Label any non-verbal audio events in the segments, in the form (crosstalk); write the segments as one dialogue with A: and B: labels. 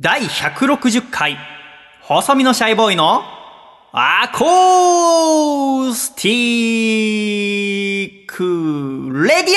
A: 第160回、細身のシャイボーイの acoustic radio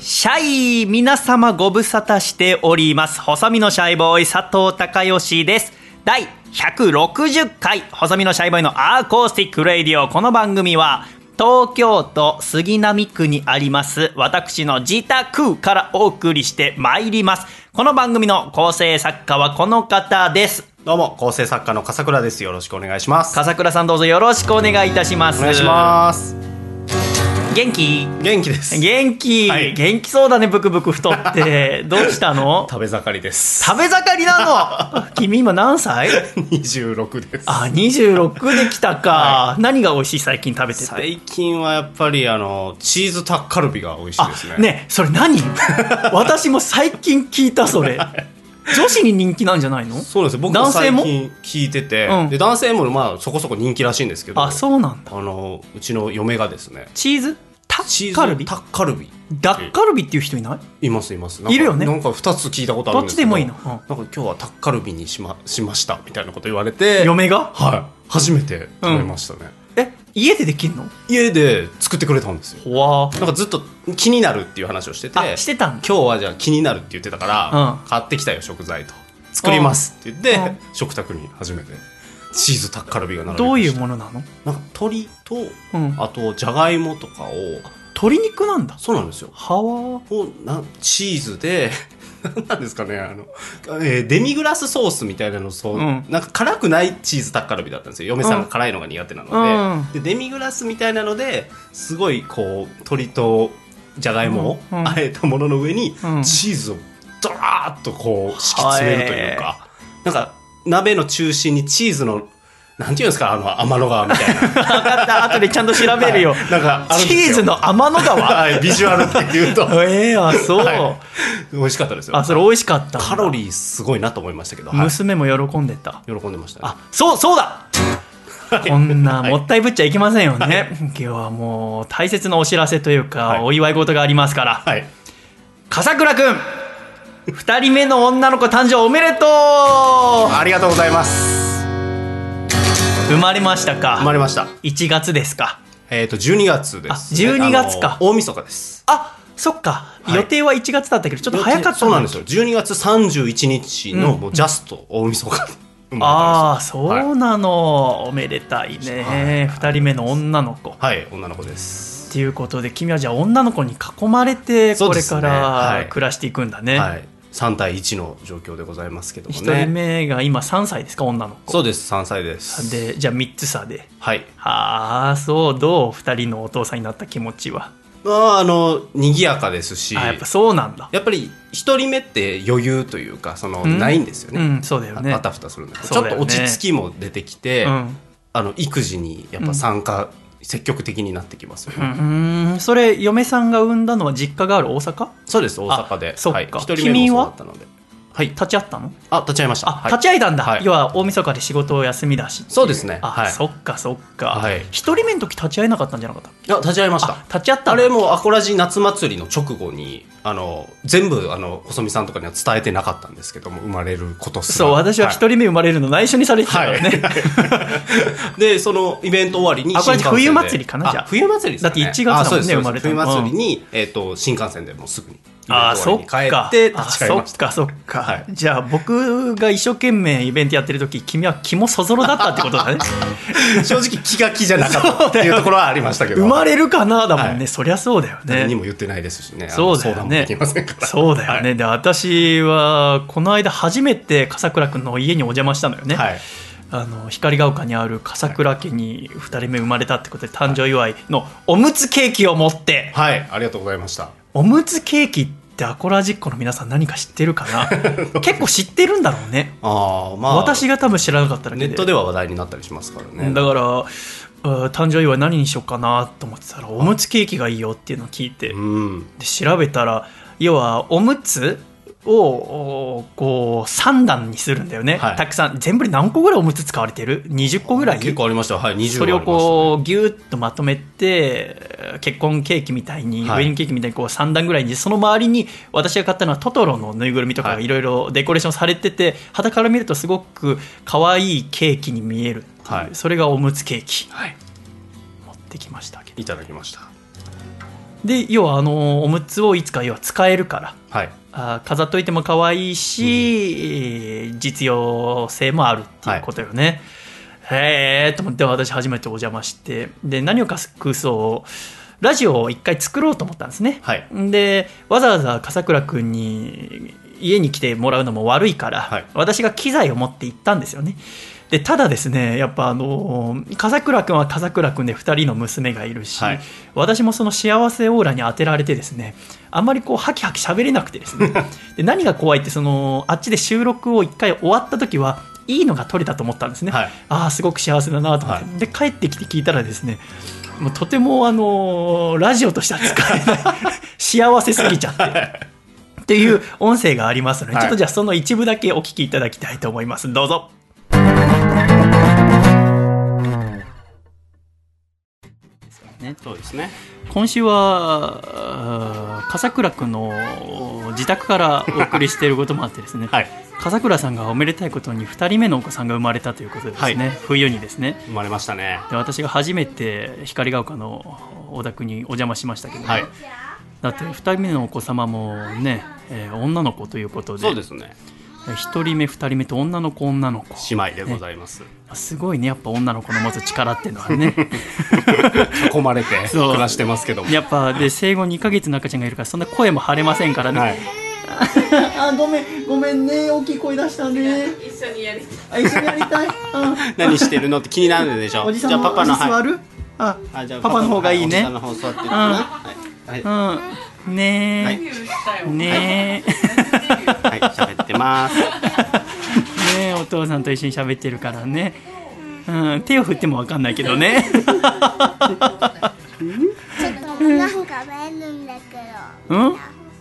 A: シャイ皆様ご無沙汰しております。細身のシャイボーイ佐藤孝義です。第160回細身のシャイボーイの acoustic radio。この番組は東京都杉並区にあります私の自宅からお送りしてまいります。この番組の構成作家はこの方です。
B: どうも、構成作家の笠倉です。よろしくお願いします。
A: 笠倉さんどうぞよろしくお願いいたします。
B: お願いします。
A: 元気？
B: 元気です。
A: 元気、
B: はい
A: 元気そうだね、ブクブク太って。(laughs) どうしたの？
B: 食べ盛りです。
A: 食べ盛りなの？(laughs) 君今何歳
B: ？26です。
A: あ、26できたか。何が美味しい最近食べてて？
B: 最近はやっぱりあの、チーズタッカルビが美味しい
A: あ
B: ですね。、
A: ねそれ何？(laughs) 私も最近聞いた、それ。女子に人気なんじゃないの？
B: そうですよ。僕
A: 男性も？
B: 最近聞いてて、
A: うん。
B: で、男性もまあそこそこ人気らしいんですけど、
A: あ、そうなんだ。
B: あの、うちの嫁がですね、
A: チーズ？タッカルビ？
B: タッカルビ。
A: ダッカルビっていう人いない？
B: いますいます。
A: いるよね。
B: なんか2つ聞いたことあるど。
A: どっちでもいいの？うん。
B: なんか今日はタッカルビにしま、しましたみたいなこと言われて、
A: 嫁が？
B: はい。初めて食べましたね。
A: え、家でできんの？
B: 家で作ってくれたんですよ。
A: わ
B: なんかずっと気になるっていう話をしてて、
A: あ、してたんだ。
B: 今日はじゃあ気になるって言ってたから、
A: うん。
B: 買ってきたよ食材と。作りますって言って、
A: うん。
B: 食卓に初めてチーズタッカルビが並びました。
A: どういうものなの？
B: なんか鶏と、
A: うん。
B: あとじゃがいもとかを
A: 鶏肉なんだ。
B: そうなんですよ。
A: はわ。
B: をなチーズで何なんですかねあの、えーデミグラスソースみたいなのそう、
A: うん。
B: なんか辛くないチーズタッカルビだったんですよ。嫁さんが辛いのが苦手なので,、
A: うん。
B: でデミグラスみたいなのですごいこう鶏とじゃがいもを
A: うん。うん。
B: あえたものの上に
A: うん。
B: チーズをドラーッとこう敷き詰めるというか、なんか鍋の中心にチーズのなんていうんですかあの天の川みたいな。(laughs)
A: 分かった。後でちゃんと調べるよ。
B: なんか
A: チーズの天の川？
B: はいビジュアルっていうと。(laughs)
A: ええあ、そう。
B: はい。美味しかったですよ。
A: あ、それ美味しかった。
B: カロリーすごいなと思いましたけど、はい。
A: 娘も喜んでた。
B: 喜んでましたね
A: あ、そう、そうだ。こんなもったいぶっちゃいけませんよね。今日はもう大切なお知らせというか、
B: はい。
A: お祝い事がありますから。
B: はい。
A: 笠倉くん二人目の女の子誕生おめでと
B: ありがとうございます。
A: う生まれましたか？
B: 生まれました。
A: 1月ですか？
B: えっ、と12月です、
A: あ12月か。
B: 大晦日です。
A: あそっか、
B: はい。
A: 予定は1月だったけどちょっと早かった
B: そうなんですよ。12月31日のもうジャスト大晦日。が生ま
A: ああそうなの、おめでたいね、二人目の女の子。
B: はい、はい、女の子です。
A: っていうことで君はじゃあ女の子に囲まれてこれから
B: はい。
A: 暮らしていくんだね。
B: はい3対1の状況でございますけども
A: 一、
B: ね
A: 人目が今3歳ですか女の子。
B: そうです3歳です。
A: でじゃあ3つ差で。
B: はい。
A: はあそうどう？2人のお父さんになった気持ちは。
B: まああの賑やかですし。
A: あやっぱそうなんだ。
B: やっぱり一人目って余裕というかその、
A: うん。
B: ないんですよね、
A: うんそうだよね。
B: あたふたするんだけど。ちょっと落ち着きも出てきて、
A: うん。
B: あの育児にやっぱ参加、積極的になってきますよ。
A: う
B: ね、
A: ーん。それ嫁さんが産んだのは実家がある大阪？
B: そうです大阪で。
A: あそっか。
B: はい、一人目もそうだったのではい。
A: 立ち会ったの？
B: あ立ち会いました。
A: あ、
B: はい。
A: 立ち会いたんだ、
B: はい。
A: 要は大晦日で仕事を休みだし。
B: そうですね。
A: あ、
B: はい。
A: そっかそっか。
B: はい。
A: 一人目の時立ち会えなかったんじゃなかった
B: いや立ち会いました。
A: あ立ち会った
B: あれもアコラジ夏祭りの直後にあの全部あの細見さんとかには伝えてなかったんですけども生まれることすら。
A: そう私は一人目生まれるの内緒にされてたからね、
B: はい、(laughs) でそのイベント終わりに新幹線で。
A: 冬祭りかな？じゃあ。
B: あ冬祭りですか、ね、
A: だって1月だもんね生まれたの。
B: 冬祭りに、えー、と新幹線でもうすぐに
A: ああそっか。そった。かそっか、
B: はい。
A: じゃあ僕が一生懸命イベントやってる時君は肝そぞろだったってことだね。(laughs)
B: 正直気が気じゃなかったっていうところはありましたけど。
A: 生まれるかなだもんね、
B: はい。
A: そりゃそうだよね。
B: 誰にも言ってないですしね。
A: そうだよね。そうだよね、で私はこの間初めて笠倉君の家にお邪魔したのよね、
B: はい、はい
A: あの光が丘にある笠倉家に2人目生まれたってことで誕生祝いのおむつケーキを持って。
B: はい、ありがとうございました
A: おむつケーキってアコラジックの皆さん何か知ってるかな？(laughs) 結構知ってるんだろうね。
B: ああまあ
A: 私が多分知らなかっただけで
B: ネットでは話題になったりしますからね。
A: だからあ誕生祝い何にしようかなと思ってたらおむつケーキがいいよっていうのを聞いて。
B: うん。
A: で調べたら要はおむつをおこう3段にするんだよね、
B: はい。
A: たくさん全部で何個ぐらいおむつ使われてる？20個ぐらい？
B: 結構ありました。はい20
A: それを
B: う
A: こうギュッとまとめて結婚ケーキみたいに、
B: はい。
A: ウェディングケーキみたいにこう3段ぐらいにその周りに私が買ったのはトトロのぬいぐるみとかが
B: はい。
A: いろいろデコレーションされてて肌から見るとすごく可愛いケーキに見える
B: はい。
A: それがおむつケーキ。
B: はい。
A: 持ってきましたけど。
B: いただきました。
A: で要はあのおむつをいつか要は使えるから。
B: はい
A: 飾っといても可愛いし、えー実用性もあるっていうことよね。へえと思って私初めてお邪魔してで何を隠そうラジオを一回作ろうと思ったんですね。
B: はい
A: でわざわざ笠倉君に家に来てもらうのも悪いから、
B: はい
A: 私が機材を持って行ったんですよね。でただですねやっぱあの笠倉君は笠倉君で2人の娘がいるし、
B: はい。
A: 私もその幸せオーラに当てられてですねあんまりこうハキハキ喋れなくてですね。(laughs) で何が怖いってそのあっちで収録を1回終わった時はいいのが撮れたと思ったんですね、
B: はい。
A: ああすごく幸せだなと思って、
B: は
A: で帰ってきて聞いたらですねもうとてもあのラジオとしては使えない。(laughs) 幸せすぎちゃって。っていう音声がありますので、
B: はい。
A: ちょっとじゃあその一部だけお聞きいただきたいと思います。どうぞね。
B: そうですね。
A: 今週は笠倉君の自宅からお送りしていることもあってですね、
B: はい。
A: 笠倉さんがおめでたいことに2人目のお子さんが生まれたということでですね、
B: はい。
A: 冬にですね。
B: 生まれましたね。
A: で私が初めて光が丘のお宅にお邪魔しましたけど、
B: はい。
A: だって2人目のお子様もね、えー女の子ということで。
B: そうですね
A: 1人目2人目と女の子女の子。
B: 姉妹でございます。
A: すごいね。やっぱ女の子の持つ力っていうのはね。
B: 囲まれて (laughs)
A: そう。
B: 暮らしてますけども。
A: やっぱで生後2ヶ月の赤ちゃんがいるからそんな声も張れませんからね、
B: はい。(laughs)
A: あごめんごめんね。大きい声出したね。
C: 一緒にやり
A: あ一緒にやりたい、うん
B: 何してるのって気になるでしょ。
A: おじさん
B: じゃあパパの
A: 座る？あ
B: あじゃあ
A: パパの方がいいね。
B: おじさんの方座ってるかなはい。はい。
A: うんね
B: はい。
A: え。ね
B: はい喋ってます。
A: えねえお父さんと一緒に喋ってるからね。うん、手を振ってもわかんないけどね。
D: ちょっとなんか見えるんだけど。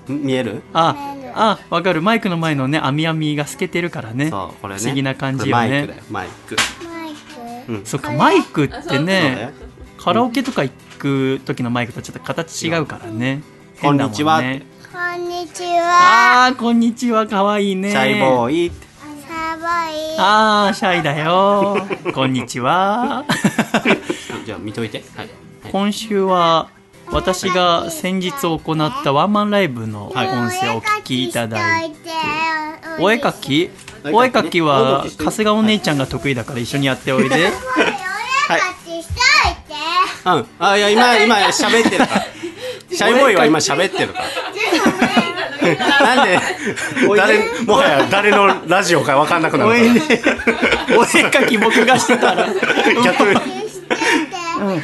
A: うん？
B: 見える？
A: ああわかる。マイクの前のね網網が透けてるからね。
B: そうこれね。
A: 不思議な感じよ
B: これマイクだ
A: ね
B: よマイク。
D: マイク？
B: うん。
A: そっかマイクってね。カラオケとか行く時のマイクとちょっと形違うからね
B: こんにちは。
D: こんにちは。
A: あーこんにちは。かわいいね。
B: シャイボーイって。
D: サボイ。
A: あーシャイだよ。(laughs) こんにちは。(laughs)
B: じゃあ見といて。はい。
A: 今週は私が先日行ったワンマンライブの音声をお聞きいただいて。お絵描き？お絵描き。は春日お姉ちゃんが得意だから一緒にやっておいで。
D: お絵描き。しといて。
B: うんあいや今今喋ってるからシャイボーイは今喋ってるから。なんで誰もはや誰のラジオか分かんなくなる
A: お絵ね。お絵描き僕がしてたら
B: 逆
D: してて。お絵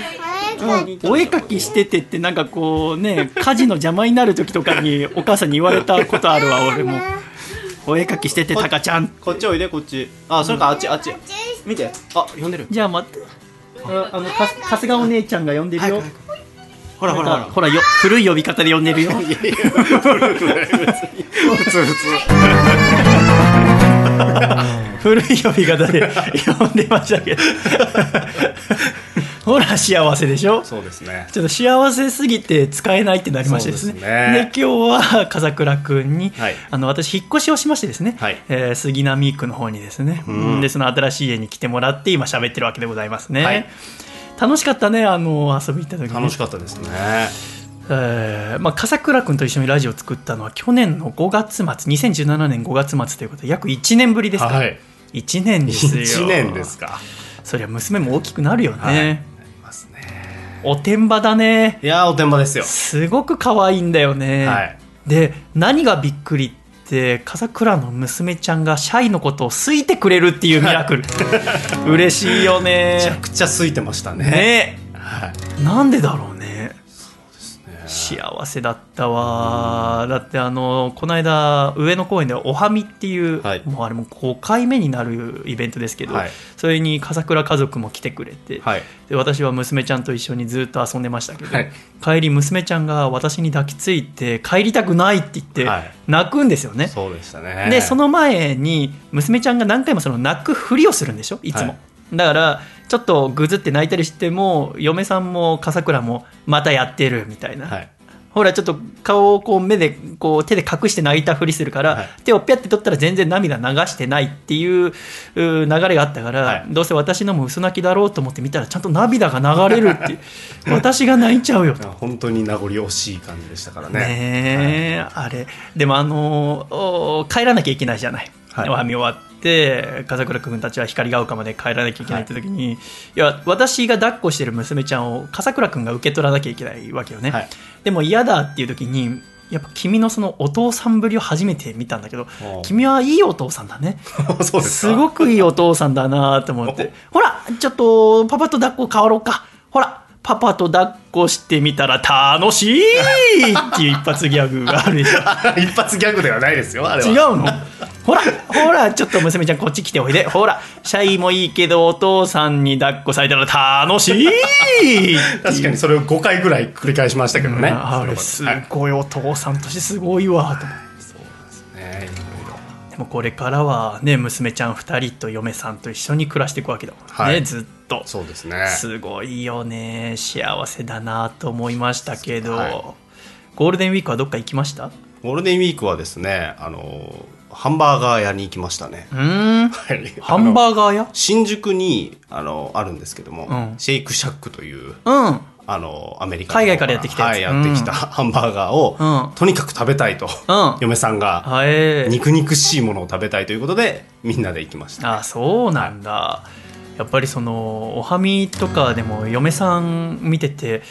D: 描き。
A: お絵描きしててってなんかこうね家事の邪魔になる時とかにお母さんに言われたことあるわ俺も。お絵描きしててタカちゃん。
B: こっちおいでこっち。あそれかあっちあっち。見て。あ呼んでる。
A: じゃあ待って。ああのか春日お姉ちゃんが呼んでるよ
B: ほらほらほら。
A: ほらよ古い呼び方で呼んでるよ。
B: いやいや普通普通。
A: 古い呼び方で呼んでましたけど。ほら幸せでしょ？
B: そうですね。
A: ちょっと幸せすぎて使えないってなりましてですね。
B: ですね。
A: で今日は風倉君に、
B: はい。
A: あの私引っ越しをしましてですね、
B: はい。
A: えー杉並区の方にですね、
B: うん。
A: でその新しい家に来てもらって今喋ってるわけでございますね、
B: はい
A: 楽しかったねあの遊び行った時に
B: 楽しかったですね。
A: えーまあ、笠倉君と一緒にラジオを作ったのは去年の5月末2017年5月末ということで約1年ぶりですか。ら、
B: はい。
A: 1年ですよ。
B: 1年ですか。
A: そりゃ娘も大きくなるよね、
B: はい。ますね。
A: おてんばだね。
B: いやーおてんばですよ。
A: すごく可愛いんだよね、
B: はい。
A: で何がびっくりって笠倉の娘ちゃんがシャイのことを好いてくれるっていうミラクル。(laughs) 嬉しいよ
B: めちゃ
A: ね
B: くちゃ空いてましたね。
A: ね。
B: はい。
A: なんでだろうね幸せだったわ。だってあのこの間上野公園でおはみっていう、
B: はい。
A: もうあれも5回目になるイベントですけど、
B: はい。
A: それに笠倉家族も来てくれて、
B: はい。
A: で私は娘ちゃんと一緒にずっと遊んでましたけど、
B: はい。
A: 帰り娘ちゃんが私に抱きついて帰りたくないって言って
B: はい。
A: 泣くんですよね、
B: そうでしたね。
A: でその前に娘ちゃんが何回もその泣くふりをするんでしょ？いつも、
B: はい
A: だからちょっとぐずって泣いたりしても嫁さんも笠倉もまたやってるみたいな、
B: はい。
A: ほらちょっと顔をこう目でこう手で隠して泣いたふりするから、
B: はい。
A: 手をピャって取ったら全然涙流してないっていうう流れがあったから、
B: はい。
A: どうせ私のも嘘泣きだろうと思って見たらちゃんと涙が流れるって (laughs) 私が泣いちゃうよと。
B: 本当に名残惜しい感じでしたからね。
A: ねえ、あれ。でもあのお帰らなきゃいけないじゃない、
B: はい。
A: おはみ終わって笠倉君たちは光が丘まで帰らなきゃいけないって時に、い、や私が抱っこしてる娘ちゃんを笠倉君が受け取らなきゃいけないわけよね、
B: はい。
A: でも嫌だっていう時にやっぱ君のそのお父さんぶりを初めて見たんだけど君はいいお父さんだね。(laughs)
B: す
A: ごくいいお父さんだなと思って。ほらちょっとパパと抱っこ変わろうか。ほらパパと抱っこしてみたら楽しいっていう一発ギャグがあるでしょ
B: 一発ギャグではないですよあれは。
A: 違うの？ほらほらちょっと娘ちゃんこっち来ておいで。ほらシャイもいいけどお父さんに抱っこされたら楽しい (laughs)
B: 確かにそれを5回ぐらい繰り返しましたけどね、
A: あれす
B: はい。
A: ごいお父さんとしてすごいわと思ってもこれからはね娘ちゃん2人と嫁さんと一緒に暮らしていくわけだもんね、
B: はい。
A: ずっと。
B: そうですね。
A: すごいよね。幸せだなと思いましたけど、
B: はい。
A: ゴールデンウィークはどっか行きました？
B: ゴールデンウィークはですねあのハンバーガー屋に行きましたね。
A: うーん？
B: はい。(laughs)
A: ハンバ
B: ー
A: ーガー屋？
B: 新宿にあのあるんですけども、
A: うん。
B: シェイクシャックという。
A: うん
B: あのアメリカの。
A: 海外からやってきたやつ。
B: はい、やってきたハンバーガーを、
A: うん。
B: とにかく食べたいと、
A: うん。
B: 嫁さんが
A: はい。
B: 肉肉しいものを食べたいということでみんなで行きました。
A: あそうなんだ、やっぱりそのおはみとかでも嫁さん見てて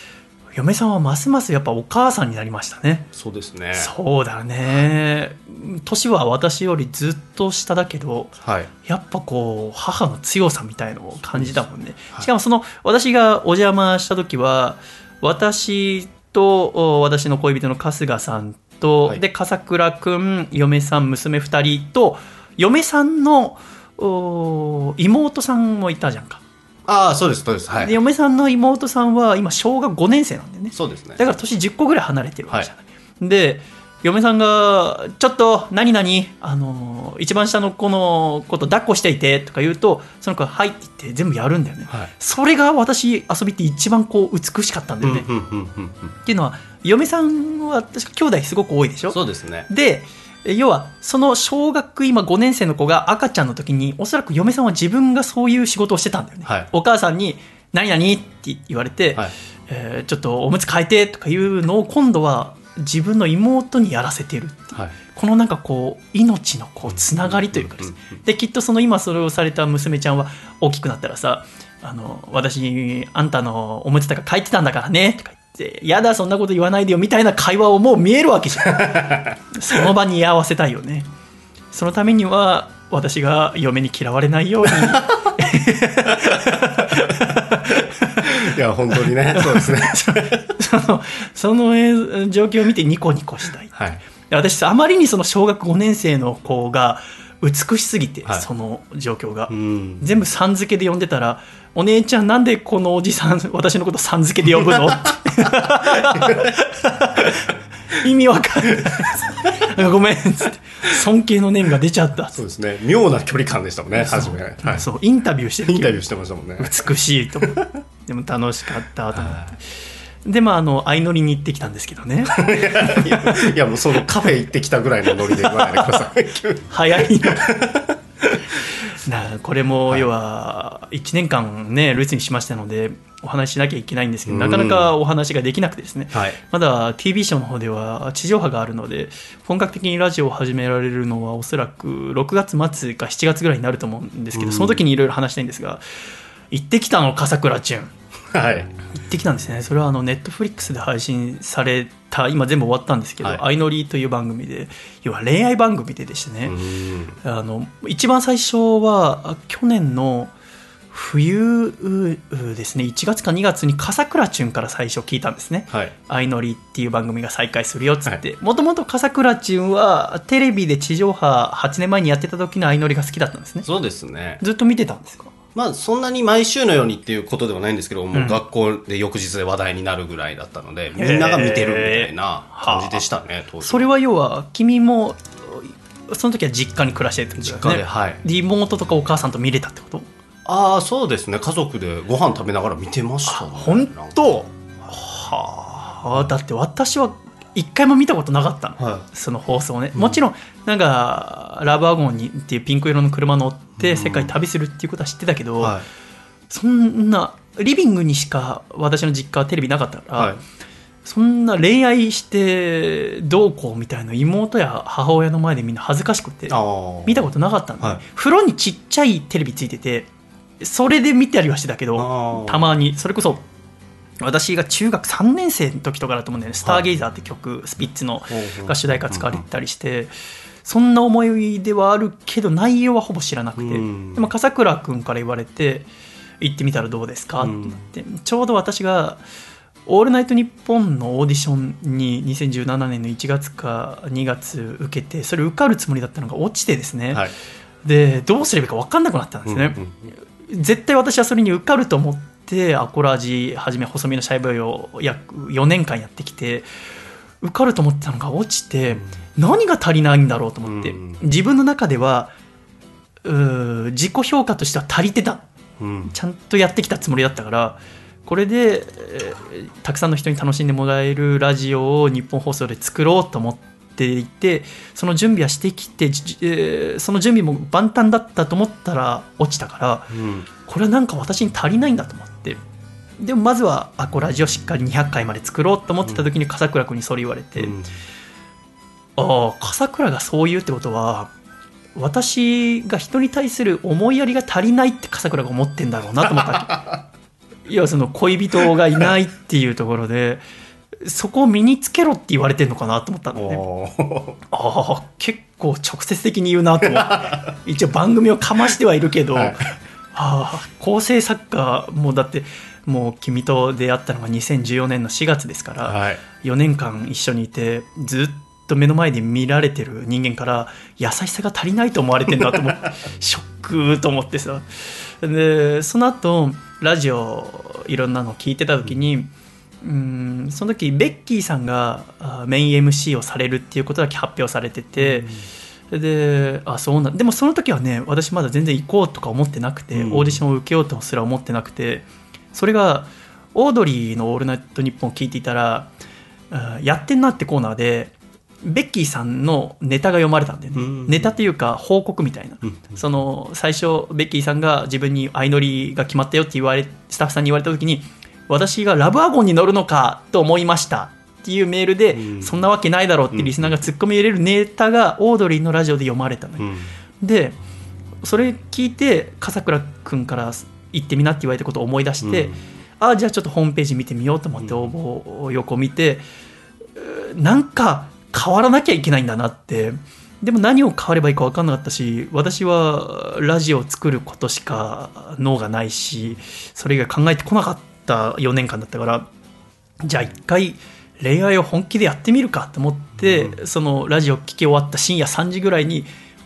A: 嫁さんはますますやっぱお母さんになりましたね。
B: そうですね。
A: そうだね。年は私よりずっと下だけど
B: はい。
A: やっぱこう母の強さみたいのを感じたもんね、
B: はい。
A: しかもその私がお邪魔した時は私とお私の恋人の春日さんと、
B: はい。
A: で笠倉くん嫁さん娘2人と嫁さんのお妹さんもいたじゃんか、
B: ああそうですそうです。はい。
A: で嫁さんの妹さんは今小学5年生なんだよね。
B: そうですね。
A: だから年10個ぐらい離れてるわけじゃない、で嫁さんが「ちょっと何々あの一番下の子のこと抱っこしていて」とか言うとその子が「はい」って言って全部やるんだよね、
B: はい。
A: それが私遊びって一番こう美しかったんだよね、
B: うんうんうんうんうん。
A: っていうのは嫁さんは確か兄弟すごく多いでしょ？
B: そうですね。
A: で要はその小学今5年生の子が赤ちゃんの時におそらく嫁さんは自分がそういう仕事をしてたんだよね、
B: はい。
A: お母さんに「何々?」って言われて、
B: はい。
A: えーちょっとおむつ替えてとかいうのを今度は自分の妹にやらせてるって
B: はい。
A: このなんかこう命のこうつながりというかです。できっとその今それをされた娘ちゃんは大きくなったらさ「あの私あんたのおむつとか書いてたんだからね」とか言って「やだそんなこと言わないでよ」みたいな会話をもう見えるわけじゃん。(laughs) その場に居合わせたいよね。そのためには私が嫁に嫌われないように。(laughs)
B: いや本当にね。(laughs) そうですね。
A: そのそのえ状況を見てニコニコしたい。
B: はい。
A: 私あまりにその小学5年生の子が美しすぎて、
B: はい。
A: その状況が、
B: うん。
A: 全部さん付けで呼んでたら「お姉ちゃんなんでこのおじさん (laughs) 私のことさん付けで呼ぶの?」って意味わかんない。(laughs) ごめんっつって。尊敬の念が出ちゃった。
B: そうですね。妙な距離感でしたもんね初め。はい。
A: そう。インタビューしてる
B: インタビューしてましたもんね。
A: 美しいと思って。でも楽しかったと思ってでまああの相乗りに行ってきたんですけどね。
B: いやいやもうそのカフェ行ってきたぐらいのノリで言わないでください。
A: 早いのなあこれも要は1年間ね留守にしましたのでお話ししなきゃいけないんですけど
B: うん。
A: なかなかお話ができなくてですね、
B: はい。
A: まだ TV ショーの方では地上波があるので本格的にラジオを始められるのはおそらく6月末か7月ぐらいになると思うんですけど、
B: うん。
A: その時にいろいろ話したいんですが行ってきたの笠倉チュン
B: はい。
A: 行ってきたんですね。それはあのネットフリックスで配信された今全部終わったんですけど
B: はい「
A: 相乗り」という番組で要は恋愛番組ででしてね、
B: うん。
A: あの一番最初はあ去年の冬ですね1月か2月に笠倉チュンから最初聞いたんですね。
B: はい「
A: 相乗り」っていう番組が再開するよっつって。もともと笠倉チュンはテレビで地上波8年前にやってた時の相乗りが好きだったんですね。
B: そうですね。
A: ずっと見てたんですか？
B: まあそんなに毎週のようにっていうことではないんですけど、もう学校で翌日で話題になるぐらいだったので、みんなが見てるみたいな感じでしたね、当時。
A: それは要は君もその時は実家に暮らしてるってことだよね。
B: 実家ではい。
A: で妹とかお母さんと見れたってこと？
B: ああそうですね。家族でご飯食べながら見てましたね
A: 本当？はあ。だって私は一回も見たことなかったの、
B: は
A: その放送ね、もちろんなんかラブワゴンにっていうピンク色の車乗って世界旅するっていうことは知ってたけど、
B: はい。
A: そんなリビングにしか私の実家はテレビなかったから、
B: はい。
A: そんな恋愛してどうこうみたいな妹や母親の前でみんな恥ずかしくて見たことなかったんで、
B: はい。
A: 風呂にちっちゃいテレビついててそれで見たりはしてたけどたまにそれこそ私が中学3年生の時とかだと思うんだよね「スターゲイザー」って曲、スピッツのが主題歌使われてたりして、そんな思い出はあるけど内容はほぼ知らなくて、
B: うん。
A: でも笠倉君から言われて行ってみたらどうですか？ってなって、ちょうど私が「オールナイトニッポン」のオーディションに2017年の1月か2月受けてそれ受かるつもりだったのが落ちてですね、
B: はい。
A: でどうすればいいか分かんなくなったんですね、絶対私はそれに受かると思ってアコラジはじめ細身のシャイボーイを約4年間やってきて受かると思ってたのが落ちて何が足りないんだろうと思って。
B: うん。
A: 自分の中では自己評価としては足りてた。
B: うん。
A: ちゃんとやってきたつもりだったからこれで、えーたくさんの人に楽しんでもらえるラジオを日本放送で作ろうと思っていてその準備はしてきて、じえーその準備も万端だったと思ったら落ちたから
B: うん。
A: これはなんか私に足りないんだと思ってでもまずはアコラジをしっかり200回まで作ろうと思ってた時に笠倉君にそれ言われて、
B: うん。
A: ああ笠倉がそう言うってことは私が人に対する思いやりが足りないって笠倉が思ってんだろうなと思ったいや (laughs) その恋人がいないっていうところでそこを身につけろって言われてんのかなと思ったんだよね。ああ結構直接的に言うなと思って。(laughs) 一応番組をかましてはいるけど、
B: はい。
A: ああ構成作家もうだってもう君と出会ったのが2014年の4月ですから、
B: はい。
A: 4年間一緒にいてずっと目の前で見られてる人間から優しさが足りないと思われてんだと思って (laughs) ショックと思ってさ。でその後ラジオいろんなの聞いてた時にうんその時ベッキーさんがあメイン MC をされるっていうことだけ発表されてて、であそうなんでもその時はね私まだ全然行こうとか思ってなくて、
B: うん。
A: オーディションを受けようとすら思ってなくてそれがオードリーの「オールナイトニッポン」を聞いていたらあやってんなってコーナーでベッキーさんのネタが読まれたんだよね、
B: うん。
A: ネタというか報告みたいな、
B: うん。
A: その最初ベッキーさんが自分に相乗りが決まったよって言われスタッフさんに言われた時に私がラブワゴンに乗るのかと思いました。っていうメールで、
B: うん。
A: そんなわけないだろうってリスナーが突っ込み入れるネタがオードリーのラジオで読まれたのよ、
B: うん。
A: でそれ聞いて笠倉君から行ってみなって言われたことを思い出して、
B: うん。
A: ああじゃあちょっとホームページ見てみようと思って応募を横見て、うーなんか変わらなきゃいけないんだなって。でも何を変わればいいか分かんなかったし私はラジオを作ることしか脳がないしそれ以外考えてこなかった4年間だったからじゃあ一回恋愛を本気でやってみるかと思って、そのラジオ聞き終わった深夜3時ぐらいに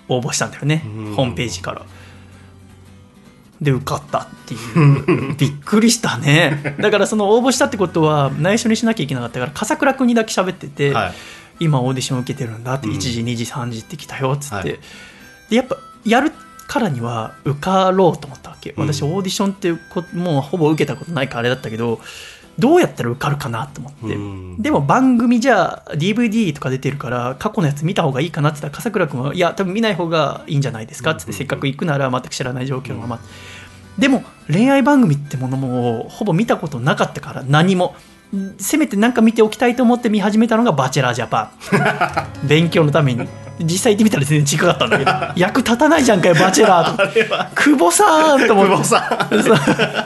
A: 応募したんだよね、
B: うん。
A: ホームページから。で受かったっていう。びっくりしたね。(laughs) だからその応募したってことは内緒にしなきゃいけなかったから笠倉君にだけ喋ってて、
B: はい。
A: 今オーディション受けてるんだって
B: うん。
A: 1時2時3時って来たよっつって、
B: はい。
A: でやっぱやるからには受かろうと思ったわけ。
B: うん。
A: 私オーディションってこもうほぼ受けたことないからあれだったけどどうやったら受かるかなと思って、
B: うん。
A: でも番組じゃあ DVD とか出てるから過去のやつ見た方がいいかなって言ったら笠倉君はいや多分見ない方がいいんじゃないですかってせっかく行くなら全く知らない状況のまま、でも恋愛番組ってものもほぼ見たことなかったから何も。せめて何か見ておきたいと思って見始めたのが「バチェラージャパン」(laughs) 勉強のために。実際行ってみたら全然違かったんだけど。役立たないじゃんかよバチェラーと。(laughs) 久保さんと思って。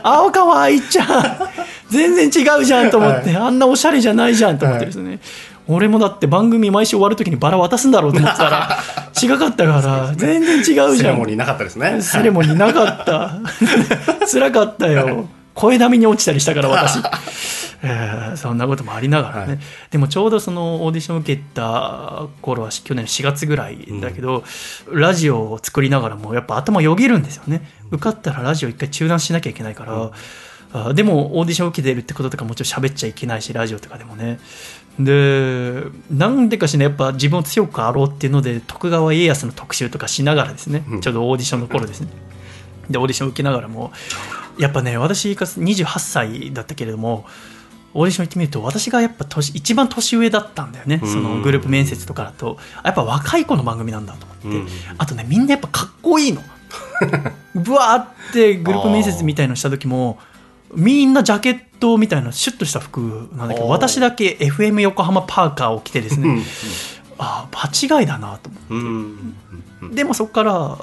A: 青川愛ちゃん全然違うじゃんと思って、あんなおしゃれじゃないじゃんと思ってですね、俺もだって番組毎週終わる時にバラ渡すんだろうと思ってたら (laughs) 違かったから全然違うじゃん。
B: セレモニーなかったですね。
A: セレモニーなかった。(laughs) 辛かったよ。声並みに落ちたりしたから私、(laughs) えーそんなこともありながらね、
B: はい。
A: でもちょうどそのオーディション受けた頃は去年4月ぐらいだけど、ラジオを作りながらもやっぱ頭よぎるんですよね。受かったらラジオ一回中断しなきゃいけないから、あでもオーディション受けてるってこととかもちろん喋っちゃいけないしラジオとかでもね。でなんでかしねやっぱ自分を強くあろうっていうので徳川家康の特集とかしながらですね、
B: うん。
A: ちょうどオーディションの頃ですね。でオーディション受けながらもやっぱね私が28歳だったけれどもオーディション行ってみると私がやっぱ年一番年上だったんだよね、
B: うん。
A: そのグループ面接とかだと。やっぱ若い子の番組なんだと思って、
B: うん。
A: あとねみんなやっぱかっこいいの。(laughs) ぶわーってグループ面接みたいのした時もみんなジャケットみたいなシュッとした服なんだけど私だけ FM 横浜パーカーを着てですねああ場違いだなと思って。でもそこから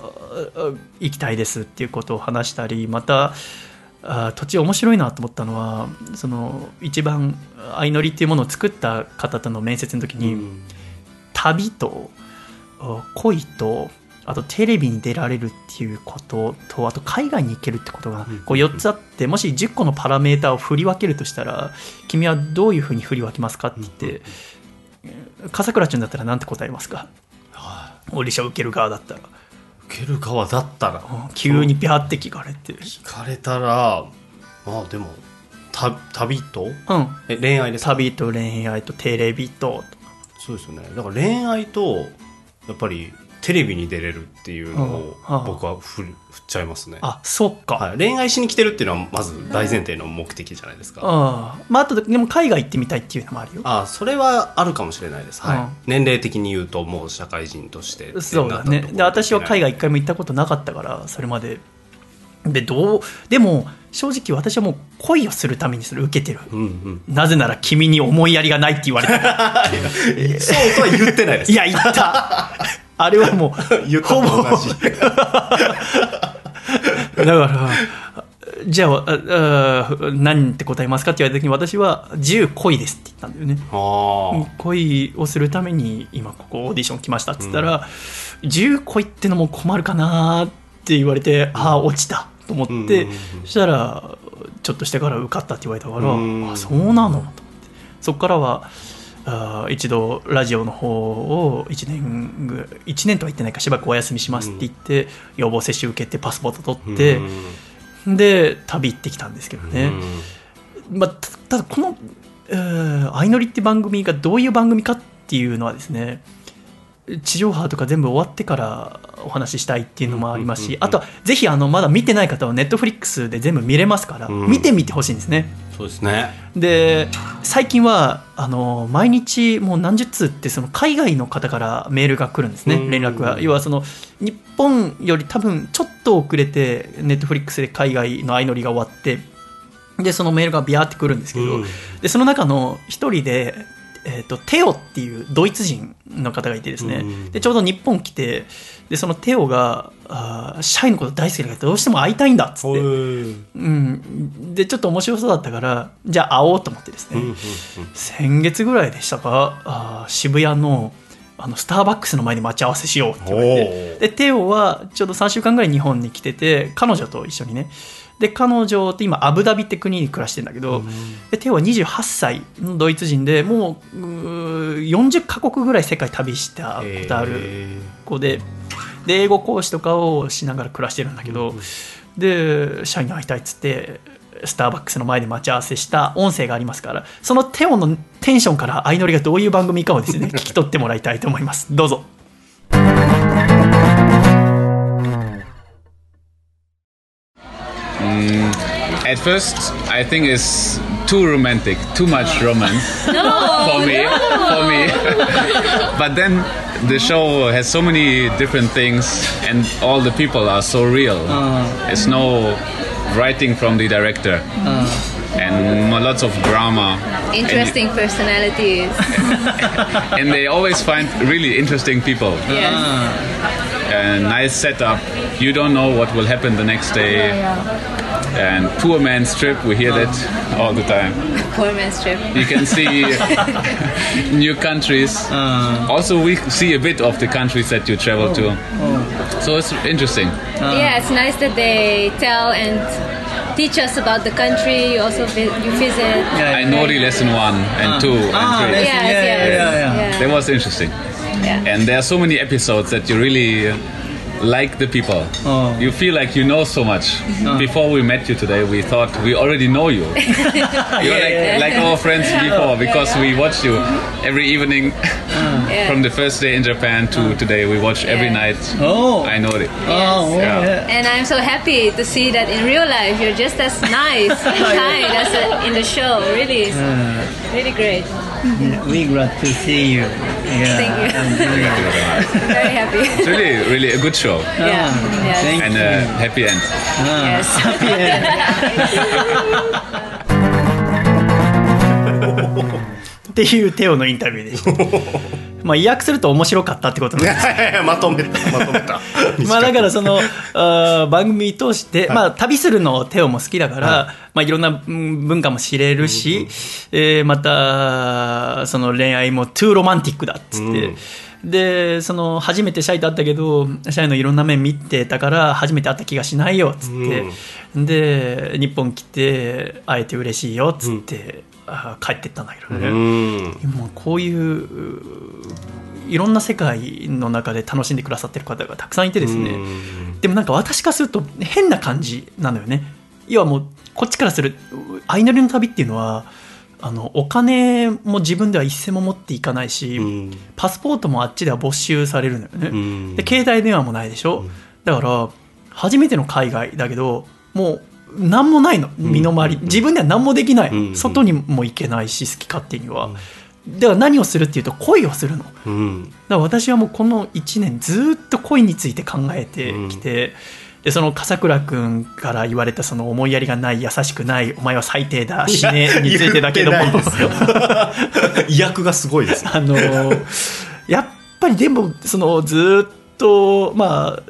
A: 行きたいですっていうことを話したりまたあ土地面白いなと思ったのはその一番相乗りっていうものを作った方との面接の時に、
B: うん。
A: 旅とあ恋とあとテレビに出られるっていうこととあと海外に行けるってことが
B: うん。
A: こう4つあってもし10個のパラメータを振り分けるとしたら君はどういうふうに振り分けますかって言って笠倉ちゃんだったら何て答えますか？
B: は
A: オーディション受ける側だったら。
B: い受ける側だったら。
A: うん。急にピャーって聞かれて。
B: 聞かれたらまあでもた旅と
A: うん。
B: え恋愛ですか？
A: 旅と恋愛とテレビと。
B: そうですよね。だから恋愛とやっぱりテレビに出れるっていうのを僕は振っちゃいますね、
A: あそっか、
B: はい、恋愛しに来てるっていうのはまず大前提の目的じゃないですか、
A: あまああとでも海外行ってみたいっていうのもあるよ。
B: ああそれはあるかもしれないです、はい。
A: うん
B: 年齢的に言うともう社会人として
A: そうだね。で私は海外一回も行ったことなかったからそれまで。でどうでも正直私はもう恋をするためにそれ受けてる。
B: うんうん。
A: なぜなら君に思いやりがないって言われてる。(laughs)
B: そうとは言ってないです。
A: いや言ったあれはもう (laughs)
B: 言ったと同じ。(laughs)
A: だからじゃあああ何って答えますかって言われた時に私は10恋ですって言ったんだよね。
B: あ
A: 恋をするために今ここオーディション来ましたって言ったら、10恋ってのも困るかなって言われて、ああ落ちたと思って、
B: うんうんうん
A: そしたらちょっとしてから受かったって言われたから、
B: うん。
A: あそうなの？と思って。そこからはあ一度ラジオの方を1年ぐ1年とは言ってないかしばらくお休みしますって言って、予防接種受けてパスポート取って、で旅行ってきたんですけどね、まあ、たただこの「えー相乗り」って番組がどういう番組かっていうのはですね地上波とか全部終わってからお話ししたいっていうのもありますし、あとはぜひあのまだ見てない方はネットフリックスで全部見れますから、
B: うん。
A: 見てみてほしいんですね
B: そうですね。
A: で最近はあの毎日もう何十通ってその海外の方からメールが来るんですね、
B: うん。
A: 連絡が。要はその日本より多分ちょっと遅れてネットフリックスで海外の相乗りが終わってでそのメールがビャーってくるんですけど、
B: うん。
A: でその中の一人で、えー、とテオっていうドイツ人の方がいてですね、
B: うん。
A: でちょうど日本来てでそのテオがあーシャイのこと大好きだからどうしても会いたいんだっつって、うん、でちょっと面白そうだったからじゃあ会おうと思ってですね、先月ぐらいでしたかあー渋谷のあのスターバックスの前に待ち合わせしようって言われ
B: お
A: て
B: ー。
A: でテオはちょうど3週間ぐらい日本に来てて彼女と一緒にねで彼女って今アブダビって国に暮らしてるんだけど、でテオは28歳のドイツ人でもううー40カ国ぐらい世界旅したことある
B: へ
A: 子でで英語講師とかをしながら暮らしてるんだけど、で社員に会いたいっつってスターバックスの前で待ち合わせした音声がありますからそのテオのテンションから相乗りがどういう番組かをですね (laughs) 聞き取ってもらいたいと思います。どうぞ Mm,
C: at first, I think it's too romantic, too much romance (laughs) for me. For me, (laughs) but then the show has so many different things, and all the people are so real. Uh. It's no writing from the director, uh. and lots of drama. And-
E: Interesting personalities. (laughs)
C: and they always find really interesting people.
E: yes. Ah.
C: A nice setup. You don't know what will happen the next day. And poor man's trip, we hear that all the time. (laughs)
E: Poor man's trip.
C: You can see (laughs) new countries. Uh. Also, we see a bit of the countries that you travel oh. to. Oh. So it's interesting. Uh.
E: yeah, it's nice that they tell and teach us about the country. You also vi- you visit.
C: I know the lesson one and ah. two and
A: Ah,
C: three.
A: lesson-
E: Yes,
A: yeah,
E: yes,
A: yeah, yeah.
E: yeah.
C: That was interesting.
E: Yeah.
C: And there are so many episodes that you really uh, like the people.
A: Oh.
C: You feel like you know so much. Before we met you today, we thought we already know you. (laughs) You're like, like our friends before because we watch you every evening (laughs)
E: Yeah.
C: from the first day in Japan to today. We watch every
E: Yeah.
C: night.
A: Oh.
C: I know it.
A: Oh,
C: Yeah.
A: yeah.
E: And I'm so happy to see that in real life you're just as nice (laughs) and kind as uh, in the show. Really, it's really great.
A: We glad to see you. Yeah.
E: Thank you. (laughs)
A: I'm really-
E: Very happy.
C: It's really, really a good show
E: Yeah. Yes.
A: Thank
C: and a happy end.
E: Yes.(laughs)
A: っていうテオのインタビューでした。 (laughs) まあ、意訳すると面白かったってことなんです。
B: まとめたまとめた。
A: ま (laughs) あだからそのあー番組通して、まあ、旅するのテオも好きだから、い。まあ、いろんなうん文化も知れるし、えーまたその恋愛もトゥーロマンティックだっつって、でその初めてシャイと会ったけどシャイのいろんな面見てたから初めて会った気がしないよっつって、で日本来て会えて嬉しいよっつって、帰ってったんだけどね。
B: うん。
A: もうこういうういろんな世界の中で楽しんでくださってる方がたくさんいてですね。でもなんか私からすると変な感じなのよね。要はもうこっちからする相乗りの旅っていうのはあのお金も自分では一銭も持っていかないし、
B: ん。
A: パスポートもあっちでは没収されるのよね、
B: ん。
A: で携帯電話もないでしょ、だから初めての海外だけどもう何もないの身の回り、自分では何もできない、
B: うん。
A: 外にも行けないし好き勝手には、だから何をするっていうと恋をするの。だか
B: うん
A: ら私はもうこの1年ずっと恋について考えてきて、でその笠倉君から言われたその思いやりがない優しくないお前は最低だ死ねについてだけども。
B: 言ってないです。(laughs) よ意訳がすごいです
A: あのやっぱりでもそのずっとまあ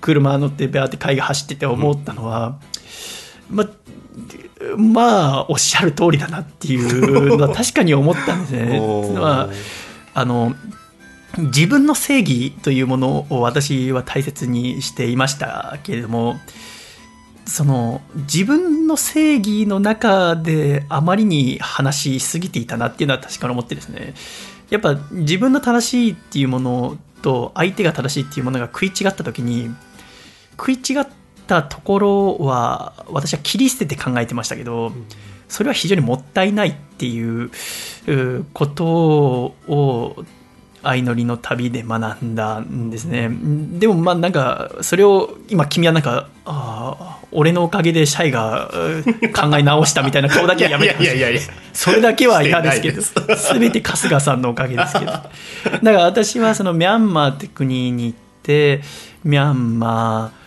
A: 車乗ってベアって海外走ってて思ったのは、ままあおっしゃる通りだなっていうのは確かに思ったんですね。(laughs) まああの自分の正義というものを私は大切にしていましたけれどもその自分の正義の中であまりに話しすぎていたなっていうのは確かに思ってですねやっぱ自分の正しいっていうものと相手が正しいっていうものが食い違った時に食い違ったところは私は切り捨てて考えてましたけどそれは非常にもったいないっていううことを相乗りの旅で学んだんですね。でもまあなんかそれを今君はなんかあー俺のおかげでシャイがう考え直したみたいな顔だけはやめてほしい
B: いやいや
A: それだけは嫌ですけど
B: してない
A: 全て春日さんのおかげですけど。だから私はそのミャンマーって国に行ってミャンマー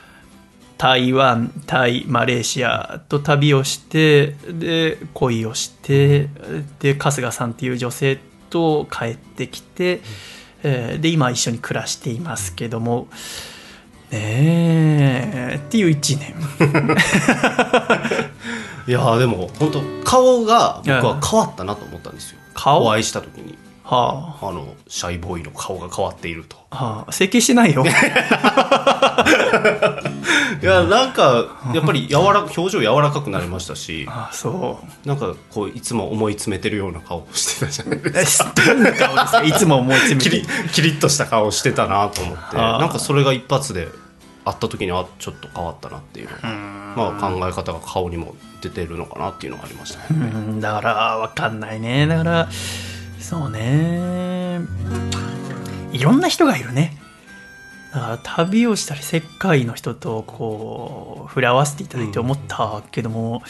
A: 台湾タイマレーシアと旅をしてで恋をしてで春日さんっていう女性と帰ってきて、えーで今一緒に暮らしていますけども。ねえ。っていう1年。(laughs)
B: いやーでも本当顔が僕は変わったなと思ったんですよ。
A: 顔？
B: お会いした時に
A: は
B: あ。のシャイボーイの顔が変わっていると。
A: あ、はあ、整形してないよ。(laughs)
B: いやなんかやっぱり柔ら表情柔らかくなりましたし。(laughs)
A: ああそう。
B: なんかこういつも思い詰めてるような顔してたじゃないですか。
A: いつも思い詰め (laughs)
B: キリ
A: て
B: キリッとした顔してたなと思って。
A: あー。
B: なんかそれが一発で会った時にあちょっと変わったなっていうまあ、考え方が顔にも出てるのかなっていうのがありましたね、
A: うん。だから分かんないね。だからそうね。いろんな人がいるね。だから旅をしたり世界の人とこう触れ合わせていただいて思ったけども、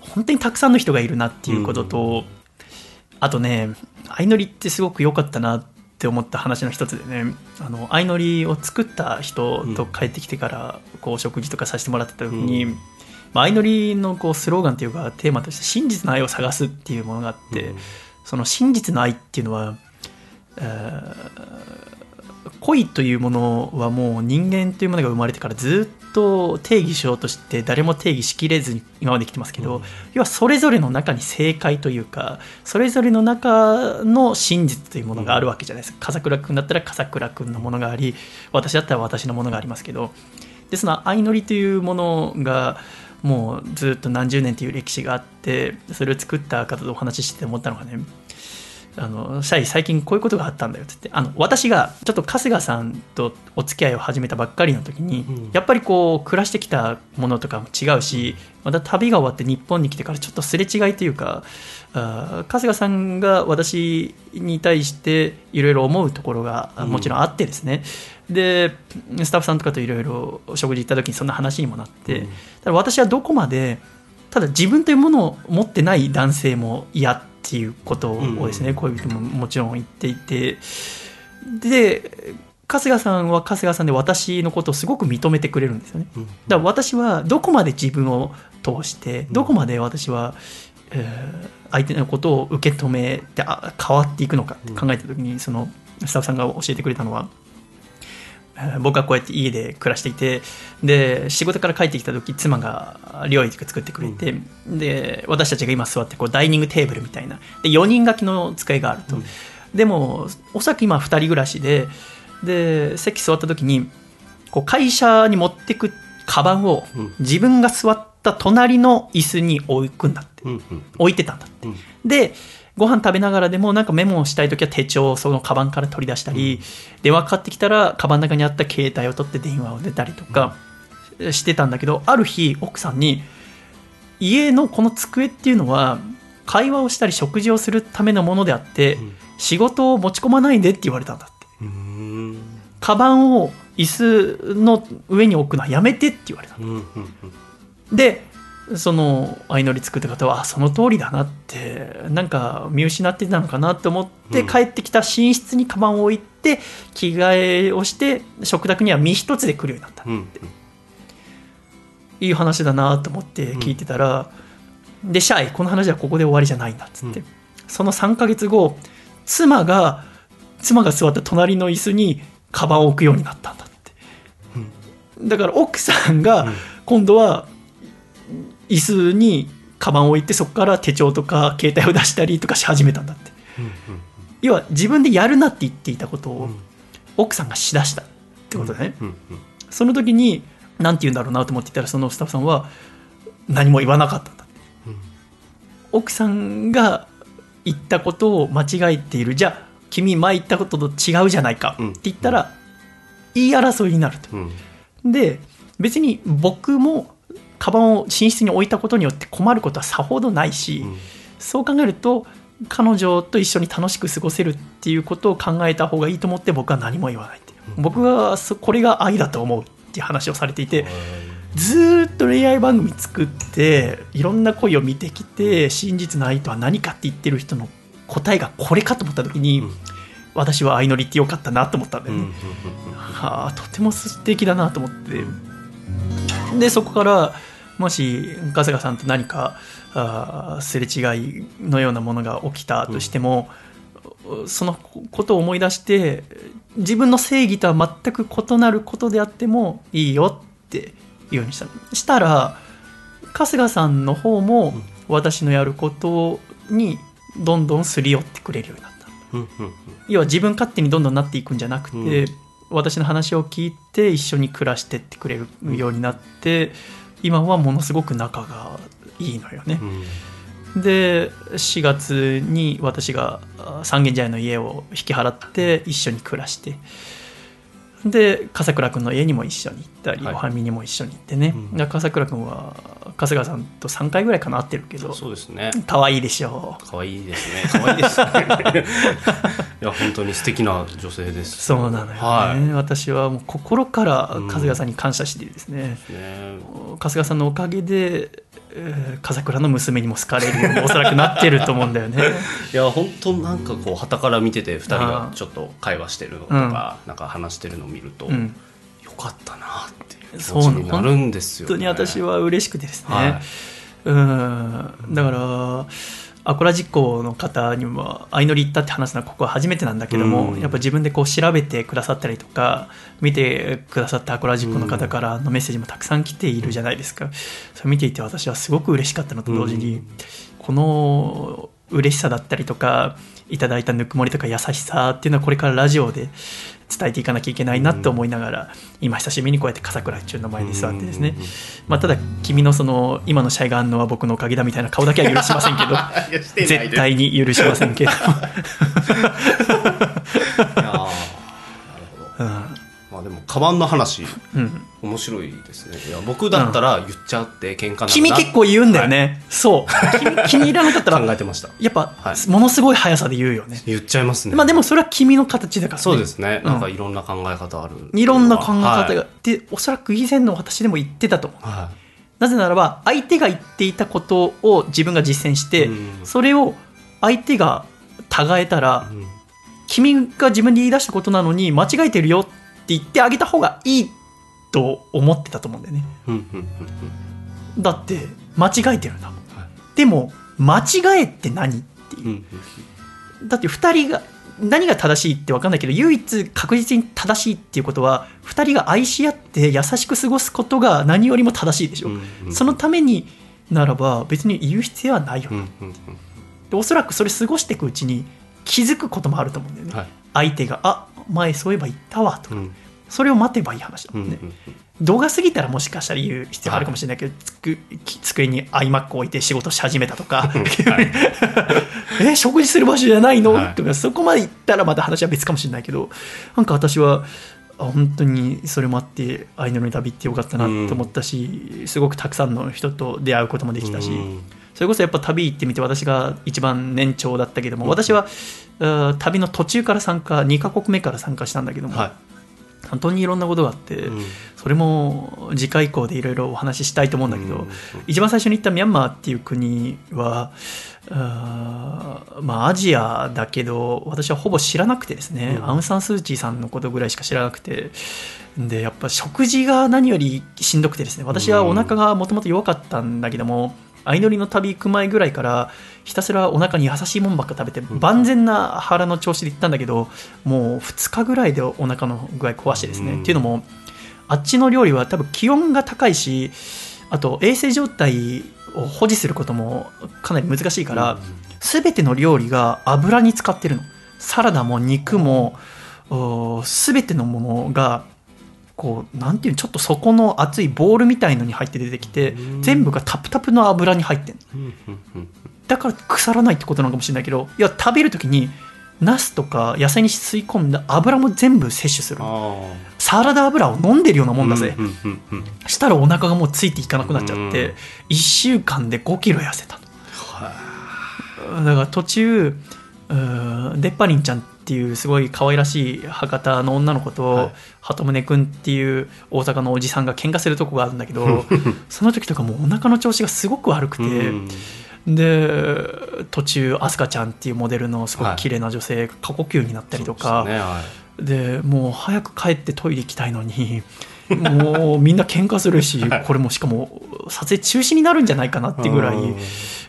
A: 本当にたくさんの人がいるなっていうことと、あとね相乗りってすごく良かったなって思った話の一つでねあの相乗りを作った人と帰ってきてからこう食事とかさせてもらってた時に、
B: うん。
A: まあ、相乗りのこうスローガンというかテーマとして真実の愛を探すっていうものがあって、
B: うん
A: その真実の愛っていうのは、えー恋というものはもう人間というものが生まれてからずっと定義しようとして誰も定義しきれずに今まで来てますけど、
B: うん。
A: 要はそれぞれの中に正解というかそれぞれの中の真実というものがあるわけじゃないですか。笠倉君だったら笠倉君のものがあり私だったら私のものがありますけど。でその相乗りというものがもうずっと何十年という歴史があってそれを作った方とお話ししてて思ったのがねあのシャイ最近こういうことがあったんだよって言ってあの私がちょっと春日さんとお付き合いを始めたばっかりの時に、
B: うん。
A: やっぱりこう暮らしてきたものとかも違うしまた旅が終わって日本に来てからちょっとすれ違いというかあー春日さんが私に対していろいろ思うところがあもちろんあってですね、でスタッフさんとかといろいろ食事行った時にそんな話にもなって、
B: うん。
A: ただ私はどこまでただ自分というものを持ってない男性も嫌っていうことをですね、
B: うん。
A: 恋人ももちろん言っていてで春日さんは春日さんで私のことをすごく認めてくれるんですよね。
B: うん。
A: だから私はどこまで自分を通してどこまで私は、えー相手のことを受け止めてあ変わっていくのかって考えた時にそのスタッフさんが教えてくれたのはえー (laughs) 僕はこうやって家で暮らしていてで仕事から帰ってきた時妻が料理とか作ってくれて、で私たちが今座ってこうダイニングテーブルみたいな。で4人掛けの机があると、
B: うん。
A: でもおそらく今2人暮らしでで席座った時にこう会社に持ってくカバンを
B: うん。
A: 自分が座った隣の椅子に置くんだって。
B: うんうん。
A: 置いてたんだって。
B: うん。
A: でご飯食べながらでもなんかメモをしたい時は手帳をそのカバンから取り出したり、電話かかってきたらカバンの中にあった携帯を取って電話を出たりとかしてたんだけどある日奥さんに家のこの机っていうのは会話をしたり食事をするためのものであって、
B: うん。
A: 仕事を持ち込まないでって言われたんだって。カバンを椅子の上に置くのはやめてって言われた
B: うんうん。
A: でその相乗り作った方はあその通りだなってなんか見失ってたのかなと思って、
B: うん。
A: 帰ってきた寝室にカバンを置いて着替えをして食卓には身一つで来るようになった、
B: うんうん。
A: いい話だなと思って聞いてたら、でシャイこの話はここで終わりじゃないんだっつって、
B: うん。
A: その3ヶ月後妻が妻が座った隣の椅子にカバンを置くようになったんだって、だから奥さんが
B: うん。
A: 今度は椅子にカバンを置いてそこから手帳とか携帯を出したりとかし始めたんだって。
B: うん
A: 要は自分でやるなって言っていたことを
B: うん。
A: 奥さんがしだしたってことだね、
B: うんうん
A: その時に何て言うんだろうなと思っていたらそのスタッフさんは何も言わなかったんだ
B: うん。
A: 奥さんが言ったことを間違えている。じゃあ君前言ったことと違うじゃないか
B: うん
A: って言ったら言い争いになると。
B: うん。
A: で別に僕もカバンを寝室に置いたことによって困ることはさほどないし、
B: うん。
A: そう考えると彼女と一緒に楽しく過ごせるっていうことを考えた方がいいと思って僕は何も言わないっていう。僕はそこれが愛だと思うっていう話をされていてずーっと恋愛番組作っていろんな恋を見てきて真実の愛とは何かって言ってる人の答えがこれかと思った時に、
B: うん。
A: 私は愛のりってよかったなと思ったんだよね。はあとても素敵だなと思って。でそこからもし春日さんと何かあーすれ違いのようなものが起きたとしても、そのことを思い出して自分の正義とは全く異なることであってもいいよっていうようにした。したら春日さんの方も私のやることにどんどんすり寄ってくれるようになった。
B: うんうん。
A: 要は自分勝手にどんどんなっていくんじゃなくて、
B: うん。
A: 私の話を聞いて一緒に暮らしてってくれるようになって、今はものすごく仲がいいのよね。
B: う、ん。
A: で4月に私があ三軒茶屋の家を引き払って一緒に暮らしてで笠倉君の家にも一緒に行ったり、
B: はい。
A: おはみにも一緒に行ってね、
B: うん。
A: で笠倉君は春日さんと3回ぐらいかな会ってるけど
B: そうですね。
A: 可愛いでしょう。
B: 可愛いですね。可愛いですね。(laughs) いや本当に素敵な女性です。
A: そうなのよね、
B: はい。
A: 私はもう心から春日さんに感謝してですね、
B: ね。
A: 春日さんのおかげで、えー笠倉の娘にも好かれるようにおそらくなってると思うんだよね。(laughs)
B: いや本当なんかこう傍から見てて2人がちょっと会話してるのとか、なんか話してるのを見ると、
A: うん。
B: よかったなっていう気持ちになるんですよ、ね、
A: 本当に私は嬉しくてですね、
B: はい。
A: うん。だからアコラ実行の方にも相乗り行ったって話すのはここは初めてなんだけども、
B: うん。
A: やっぱ自分でこう調べてくださったりとか見てくださったアコラ実行の方からのメッセージもたくさん来ているじゃないですか、それ見ていて私はすごく嬉しかったのと同時に、この嬉しさだったりとかいただいたぬくもりとか優しさっていうのはこれからラジオで伝えていかなきゃいけないなと思いながら、今久しぶりにこうやって笠倉一中の前に座ってですね、まあ、ただ君のその今のシャイがあんのは僕のおかげだみたいな顔だけは許しませんけど。絶対に許しませんけど、(laughs)
B: いやーなるほど。
A: うん。
B: まあでもカバンの話
A: うん、
B: 面白いですね。いや僕だったら言っちゃって喧嘩にな。
A: 君結構言うんだよね、そう。君気に入らなかったら
B: 考えてました。
A: やっぱ、
B: はい。
A: ものすごい速さで言うよね。
B: 言っちゃいますね。
A: まあでもそれは君の形だからね。
B: そうですね、
A: うん。
B: なんかいろんな考え方ある。
A: いろんな考え方が、
B: はい。
A: でおそらく以前の私でも言ってたと思う。
B: は
A: なぜならば相手が言っていたことを自分が実践して、
B: うん。
A: それを相手がたがえたら、
B: いうん。
A: 君が自分で言い出したことなのに間違えてるよって言ってあげた方がいいと思ってたと思うんだよね。だって間違えてるんだもん。
B: はい。
A: でも間違えって何っていう。だって2人が何が正しいって分かんないけど唯一確実に正しいっていうことは2人が愛し合って優しく過ごすことが何よりも正しいでしょ、
B: うんうん
A: そのためにならば別に言う必要はないよ、
B: うんう
A: おそらくそれ過ごしていくうちに気づくこともあると思うんだよね、
B: うんはい。
A: 相手が「あ前そういえば言ったわ」とか、
B: うん。
A: それを待てばいい話だもんね、
B: うんうん
A: 動画過ぎたらもしかしたら言う必要あるかもしれないけど、つく机に iMac 置いて仕事し始めたとか、(laughs) え食事する場所じゃないの、
B: はい。
A: とかそこまで行ったらまた話は別かもしれないけどなんか私はあ本当にそれもあってアイヌの旅ってよかったなと思ったし、すごくたくさんの人と出会うこともできたし、
B: うん
A: それこそやっぱ旅行ってみて私が一番年長だったけども、私は旅の途中から参加2カ国目から参加したんだけども、
B: は
A: 本当にいろんなことがあって、
B: いうん。
A: それも次回以降でいろいろお話ししたいと思うんだけど、
B: うん
A: 一番最初に行ったミャンマーっていう国はあーまあアジアだけど私はほぼ知らなくてですね、
B: うん。
A: アウン・サン・スー・チーさんのことぐらいしか知らなくてでやっぱ食事が何よりしんどくてですね私はお腹がもともと弱かったんだけども、相乗りの旅行く前ぐらいからひたすらお腹に優しいもんばっか食べて万全な腹の調子で行ったんだけどもう2日ぐらいでお腹の具合壊してですね、
B: うん。
A: っていうのもあっちの料理は多分気温が高いしあと衛生状態を保持することもかなり難しいから、全ての料理が油に使ってるの。サラダも肉もお全てのものがこうなんていうのちょっと底の熱いボールみたいのに入って出てきて
B: うん。
A: 全部がタプタプの油に入ってんだから腐らないってことなのかもしれないけどいや食べる時にナスとか野菜に吸い込んだ油も全部摂取するサラダ油を飲んでるような
B: あ
A: もんだぜ、したらお腹がもうついていかなくなっちゃって、
B: うん
A: 1週間で5キロ痩せたのだから途中デッパリンちゃんっていうすごい可愛らしい博多の女の子と、
B: はい。
A: 鳩宗君っていう大阪のおじさんが喧嘩するとこがあるんだけど (laughs) その時とかもうお腹の調子がすごく悪くて、
B: うん。
A: で途中アスカちゃんっていうモデルのすごく綺麗な女性が過呼吸になったりとか、
B: そうですねは
A: でもう早く帰ってトイレ行きたいのにもうみんな喧嘩するし (laughs) これもしかも撮影中止になるんじゃないかなっていうぐらい
B: うん、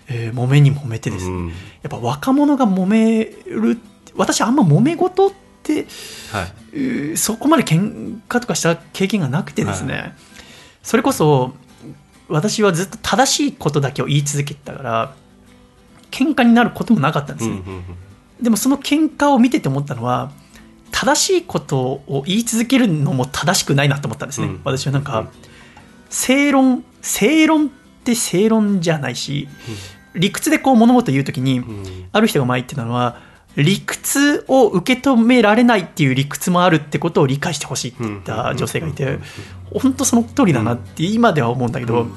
A: えー揉めに揉めてですね、
B: うん。
A: やっぱ若者が揉める私あんま揉め事って
B: はい。
A: えーそこまで喧嘩とかした経験がなくてですね、それこそ私はずっと正しいことだけを言い続けてたから喧嘩になることもなかったんですね、
B: うんうんうん。
A: でもその喧嘩を見てて思ったのは正しいことを言い続けるのも正しくないなと思ったんですね、
B: うん。
A: 私はなんか、
B: うん。
A: 正論正論って正論じゃないし、理屈でこう物事を言うときに、
B: うん。
A: ある人が前言ってたのは理屈を受け止められないっていう理屈もあるってことを理解してほしいって言った女性がいて本当その通りだなって今では思うんだけど、
B: うん。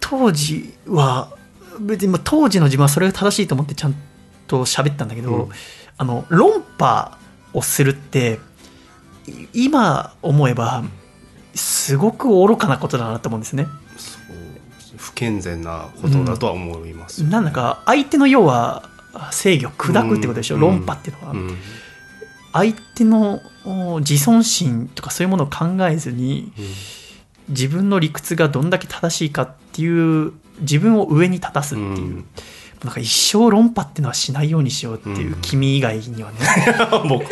A: 当時は別にまあ当時の自分はそれが正しいと思ってちゃんと喋ったんだけど、
B: うん。
A: あの論破をするってい今思えばすごく愚かなことだなと思うんですね。
B: 不健全なことだとは思います、
A: なんだか相手の要は制御砕くってことでしょ、
B: うん。
A: 論破っていうのは。
B: うん。
A: 相手のお自尊心とかそういうものを考えずに自分の理屈がどんだけ正しいかっていう自分を上に立たすっていう、
B: うん。
A: なんか一生論破っていうのはしないようにしようっていう、君以外にはね。(laughs)
B: 僕。(laughs)
A: っ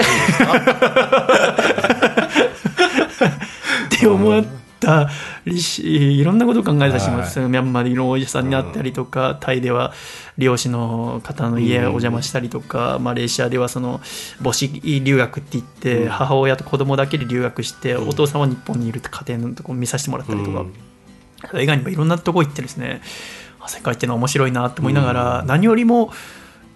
A: て思ったりしいろんなことを考えたりします、ミャンマーでいろんなおじさんに会ったりとか、タイでは漁師の方の家へお邪魔したりとか、マレーシアではその母子留学って言って、母親と子供だけで留学して、お父さんは日本にいるって家庭のとこ見させてもらったりとか、
B: うん。
A: それ以外にもいろんなとこ行ってですねあ世界っていうのは面白いなって思いながら、何よりも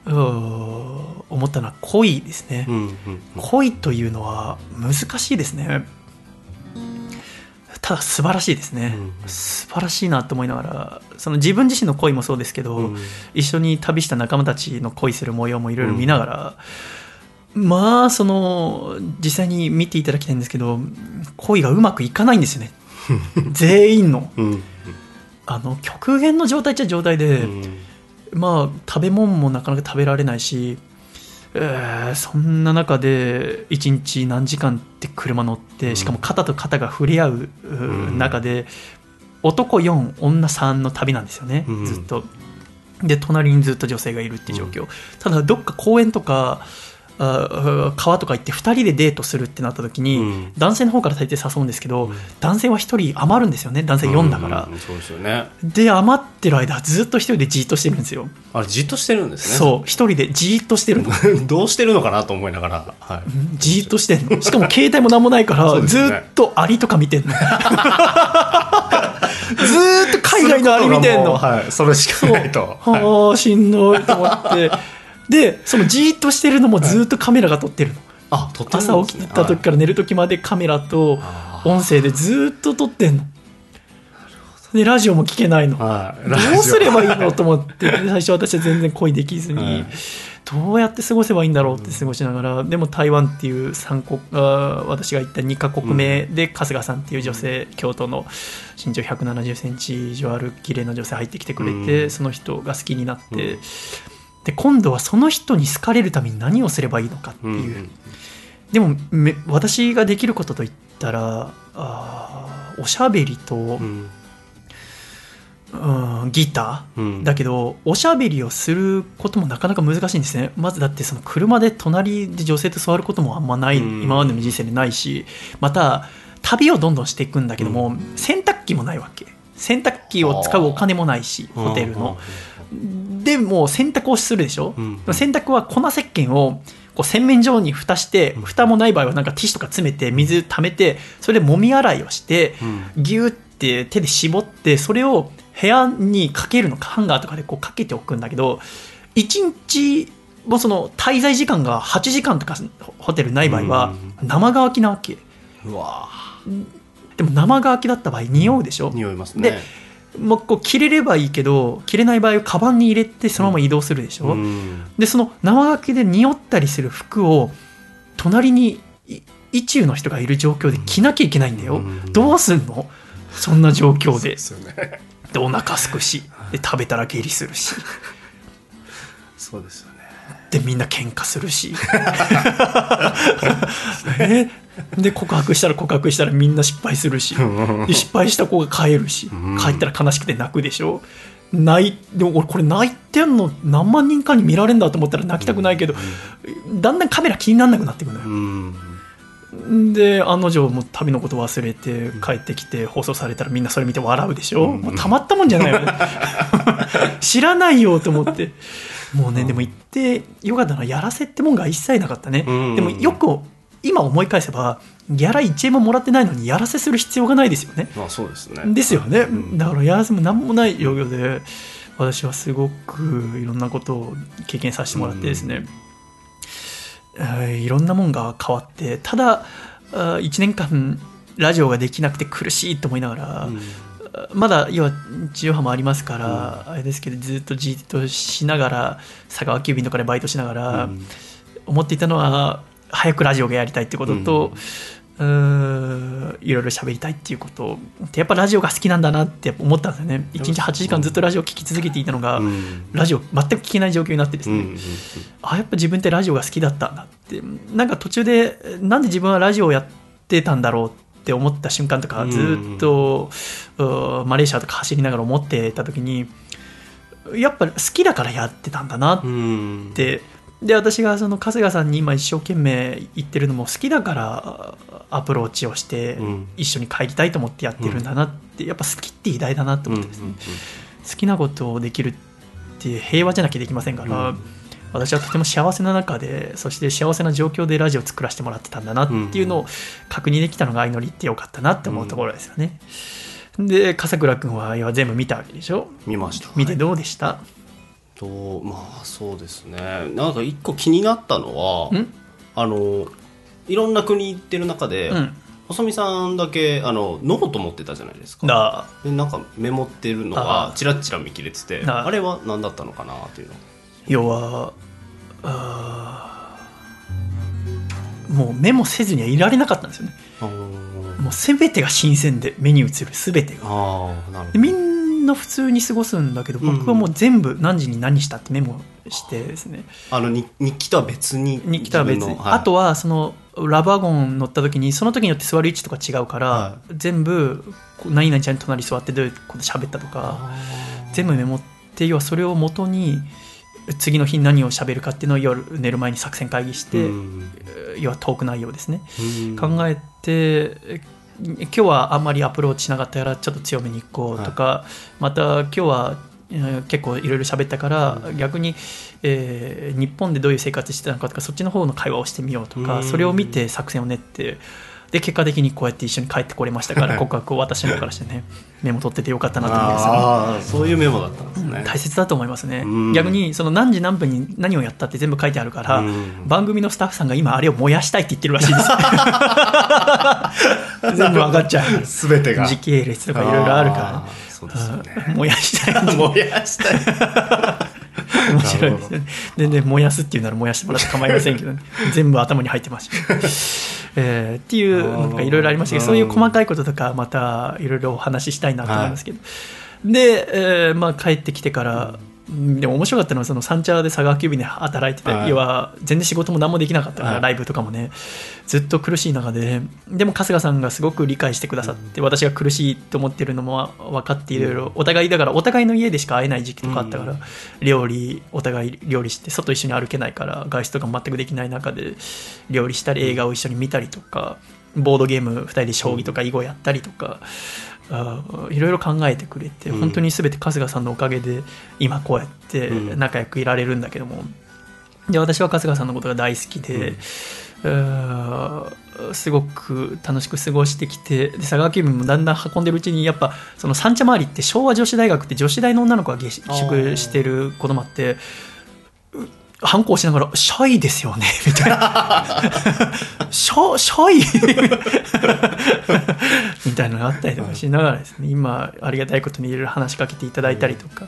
A: 思ったのは恋ですね。
B: うんうん。
A: 恋というのは難しいですねただ素晴らしいですね、
B: うん
A: 素晴らしいなと思いながらその自分自身の恋もそうですけど、
B: うん。
A: 一緒に旅した仲間たちの恋する模様もいろいろ見ながら、まあその実際に見ていただきたいんですけど恋がうまくいかないんですよね。(laughs) 全員の。
B: うん。
A: あの極限の状態っちゃ状態で、
B: うん。
A: まあ食べ物もなかなか食べられないし、えーそんな中で一日何時間って車乗ってしかも肩と肩が触れ合う中で男4女3の旅なんですよね、
B: うん。
A: ずっと。で隣にずっと女性がいるっていう状況、ただどっか公園とかあ川とか行って2人でデートするってなった時に、
B: うん。
A: 男性の方から大抵誘うんですけど、男性は1人余るんですよね。男性4だから、
B: うんそうですよね。
A: で余ってる間ずっと1人でじーっとしてるんですよ。
B: あれじっとしてるんですね。
A: そう。一人でじーっとしてるの。
B: う (laughs) どうしてるのかなと思いながら。はい。
A: じーっとしてんの。しかも携帯も何もないから、ずっとアリとか見てんの。(laughs) ずーっと海外のアリ見てんの。
B: もうはい。それしかないと。はい。
A: はあしんどいと思ってでそのじーっとしてるのもずーっとカメラが撮ってるの、
B: あ撮ってるんです
A: 朝
B: ね
A: 起きた時から寝る時までカメラと音声でずーっと撮ってんの。でラジオも聞けないの。
B: はい。
A: どうすればいいのと思ってで最初私は全然恋できずに、
B: はい。
A: どうやって過ごせばいいんだろうって過ごしながら、でも台湾っていう三国あー私が行った2カ国目で春日さんっていう女性、京都の身長1 7 0センチ以上ある綺麗な女性入ってきてくれて、
B: うん。
A: その人が好きになって、で今度はその人に好かれるために何をすればいいのかって
B: う。ん
A: いう、でもめ私ができることといったらあーおしゃべりと、
B: うん。
A: うんギター、
B: うん。
A: だけどおしゃべりをすることもなかなか難しいんですね。まずだってその車で隣で女性と座ることもあんまない、
B: うん。
A: 今までの人生でないしまた旅をどんどんしていくんだけども、洗濯機もないわけ。洗濯機を使うお金もないしホテルの、でもう洗濯をするでしょ、
B: うん。
A: 洗濯は粉石鹸をこう洗面所に蓋して蓋もない場合はなんかティッシュとか詰めて水溜めてそれで揉み洗いをして、
B: うん。
A: ギューって手で絞ってそれを部屋にかけるのかハンガーとかでこうかけておくんだけど1日もその滞在時間が8時間とかホテルない場合は生乾きなわけ。
B: うわ
A: でも生乾きだった場合匂うでしょ、
B: 匂いますね
A: でもうこう着れればいいけど着れない場合はカバンに入れてそのまま移動するでしょ、
B: うん。
A: でその生乾きで匂ったりする服を隣にい意中の人がいる状況で着なきゃいけないんだよ、
B: うん。
A: どうすんの？そんな状況で。
B: ですよね
A: でお腹すくし。で食べたら下痢するし。
B: そうですよね
A: でみんな喧嘩するし。(laughs) ねで告白したら告白したらみんな失敗するし。で失敗した子が帰るし。
B: ん。
A: 帰ったら悲しくて泣くでしょ。泣いでも俺これ泣いてんの何万人かに見られるんだと思ったら泣きたくないけど、だんだんカメラ気にならなくなってくるのよ。
B: うん。
A: で案の定もう旅のこと忘れて帰ってきて放送されたらみんなそれ見て笑うでしょ、もうたまったもんじゃないよね。(laughs) 知らないよと思ってもうねでも言ってよかったのはやらせってもんが一切なかったね、
B: うん。
A: でもよく今思い返せばギャラ1円ももらってないのにやらせする必要がないですよね。
B: まあそうですね。
A: ですよね、
B: ん。
A: だからやらせも何もない状況で私はすごくいろんなことを経験させてもらってですね、えーいろんなもんが変わってただ1年間ラジオができなくて苦しいと思いながら、
B: うん
A: まだ要は地上波もありますから、あれですけどずっとじっとしながら佐川急便とかでバイトしながら、
B: うん。
A: 思っていたのは早くラジオがやりたいってことと、うーんいろいろ喋りたいっていうことでやっぱラジオが好きなんだなって思ったんですよね。1日8時間ずっとラジオを聴き続けていたのが、
B: うん。
A: ラジオ全く聞けない状況になってですね、
B: うん。
A: あやっぱ自分ってラジオが好きだったんだって。なんか途中でなんで自分はラジオをやってたんだろうって思った瞬間とか
B: うん。
A: ずっと、マレーシアとか走りながら思ってた時にやっぱ好きだからやってたんだなっ
B: うん。
A: て、で私がその春日さんに今一生懸命言ってるのも好きだからアプローチをして
B: うん。
A: 一緒に帰りたいと思ってやってるんだなって、やっぱ好きって偉大だなと
B: うん
A: 思ってですね、好きなことをできるって平和じゃなきゃできませんから、
B: うん
A: 私はとても幸せな中でそして幸せな状況でラジオを作らせてもらってたんだなっていうのを確認できたのが相乗りってよかったなって思うところですよね。で笠倉君は全部見たわけでしょ？
B: 見ました。
A: 見てどうでした、
B: とまあそうですね。なんか一個気になったのは
A: ん？
B: あのいろんな国行ってる中で、
A: うん。
B: 細見さんだけあのノート持ってたじゃないですか。
A: だ
B: でなんかメモってるの
A: あ
B: が
A: あ
B: チラッチラ見切れてて
A: あ
B: れは何だったのかなっていうの。
A: 要はもうメモせずにはいられなかったんですよね。もう全てが新鮮で目に映る全てが。でみんな普通に過ごすんだけど僕はもう全部何時に何したってメモしてですね、
B: どあのに日記とは別に。
A: 日記とは別に、
B: はい。
A: あとはそのラブワゴン乗った時にその時によって座る位置とか違うから、
B: は
A: 全部何々ちゃんに隣座ってどういうこと喋ったとか全部メモって要はそれを元に次の日何を喋るかっていうのを夜寝る前に作戦会議して、
B: うん。
A: 要はトーク内容ですね、
B: うん。
A: 考えてえ今日はあんまりアプローチしなかったからちょっと強めに行こうとか、また今日はえー結構いろいろ喋ったから、逆に、えー日本でどういう生活してたのかとかそっちの方の会話をしてみようとか、
B: うん。
A: それを見て作戦を練ってで結果的にこうやって一緒に帰ってこれましたから (laughs) 告白を私の方からしてねメモ取っててよかったなと思います。ね。
B: ああそういうメモだったんですね、
A: 大切だと思いますね、
B: うん。
A: 逆にその何時何分に何をやったって全部書いてあるから、
B: うん。
A: 番組のスタッフさんが今あれを燃やしたいって言ってるらしいです。(laughs) 全部分かっちゃう。
B: 全てが。
A: 時系列とかいろいろあるから。
B: あーそうですよね。
A: うん燃やしたい。(laughs)
B: 燃やしたい (laughs)
A: 面白い。ですよね全然燃やすっていうなら燃やしてもらって構いませんけど、ね、(laughs) 全部頭に入ってます。し、えーっていうのとかいろいろありましたけどそういう細かいこととかまたいろいろお話ししたいなと思いますけど、で、えーまあ、帰ってきてから、うんでも面白かったのはその三茶で佐川急便で働いてて、
B: はい。
A: 要は全然仕事も何もできなかったから、
B: はい。
A: ライブとかもねずっと苦しい中ででも春日さんがすごく理解してくださって、私が苦しいと思ってるのも分かっていろいろお互いだからお互いの家でしか会えない時期とかあったから、
B: うん。
A: 料理お互い料理して外一緒に歩けないから外出とか全くできない中で料理したり映画を一緒に見たりとかボードゲーム2人で将棋とか囲碁やったりとか、あーいろいろ考えてくれて、
B: うん。
A: 本当に全て春日さんのおかげで今こうやって
B: うん。
A: 仲良くいられるんだけども、で私は春日さんのことが大好きで、すごく楽しく過ごしてきてで佐川急便もだんだん運んでるうちにやっぱその三茶周りって昭和女子大学って女子大の女の子が下宿してる子供あってう反抗しながら「シャイですよね」(laughs) みたいな「(laughs) シャシャイ? (laughs)」みたいなのがあったりとかしながらですね。今ありがたいことにいろいろ話しかけていただいたりとか、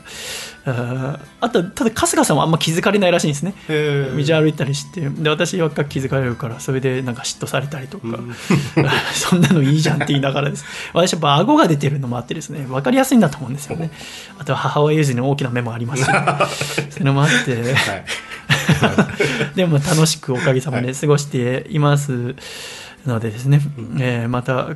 A: (laughs) あとただ春日さんはあんま気づかれないらしいんですね。道歩いたりして。で私ばっか気づかれるからそれでなんか嫉妬されたりとか、(laughs) そんなのいいじゃんって言いながらです。(laughs) 私やっぱ顎が出てるのもあってですね。分かりやすいんだと思うんですよね。あとは母親譲りの大きな目もありますしそういうのもあって、
B: はい。
A: でも楽しくおかげさまで過ごしていますのでですね、えーまた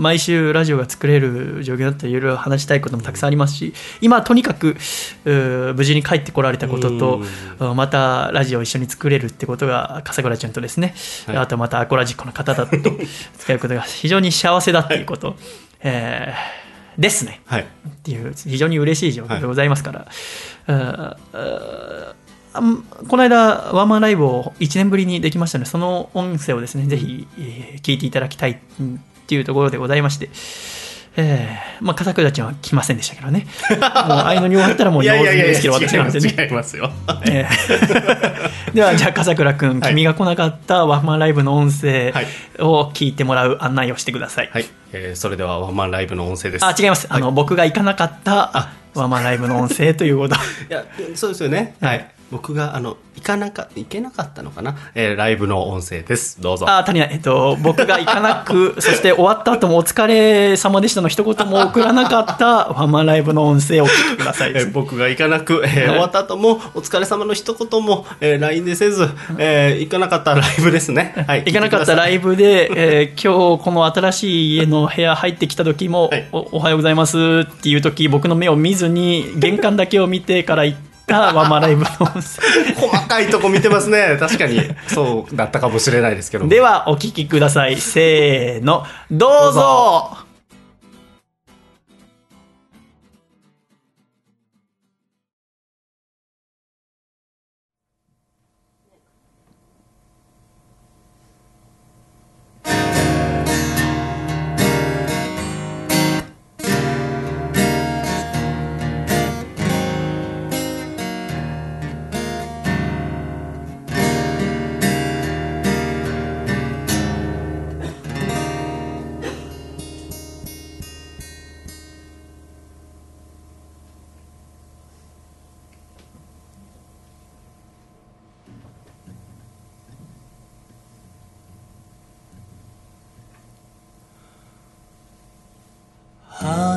A: 毎週ラジオが作れる状況だったらいろいろ話したいこともたくさんありますし今とにかく無事に帰ってこられたこととあまたラジオを一緒に作れるってことが笠倉ちゃんとですね、
B: はい。
A: あとまたアコラジックの方だと (laughs) 使うことが非常に幸せだっていうこと、えーですね。
B: はい。
A: っていう非常に嬉しい状況でございますから、あああんこの間ワンマンライブを1年ぶりにできましたのでその音声をですねぜひ、えー聞いていただきたいっていうところでございまして、えーまあ笠倉ちゃんは来ませんでしたけどね。(laughs) もうああいうのに終わったらもう用済みですけど私なんでね
B: 違いますよ。
A: えー。(laughs) ではじゃあ笠倉君、
B: はい。
A: 君が来なかったワンマンライブの音声
B: はい。
A: を聞いてもらう案内をしてください、
B: はい、えーそれではワンマンライブの音声です。
A: あ違います、あの僕が行かなかったワンマンライブの音声ということ。
B: いやそうですよね。はい僕があの行かなか行けなかったのかな、えーライブの音声です。どうぞ。
A: あ、足りない。えっと、僕が行かなく、(laughs) そして終わった後もお疲れ様でしたの一言も送らなかったワンマンライブの音声をお聞きください。
B: えー僕が行かなく、えー終わった後もお疲れ様の一言も、えー LINE でせず、えー行かなかったライブですね、はい、
A: 行かなかったライブで、えー今日この新しい家の部屋入ってきた時も、
B: はい。
A: おおはようございますっていう時僕の目を見ずに玄関だけを見てから行ったワンマンライブの。音声
B: 細かいとこ見てますね。確かに。そうだったかもしれないですけども。
A: ではお聞きください。せーの。どうぞ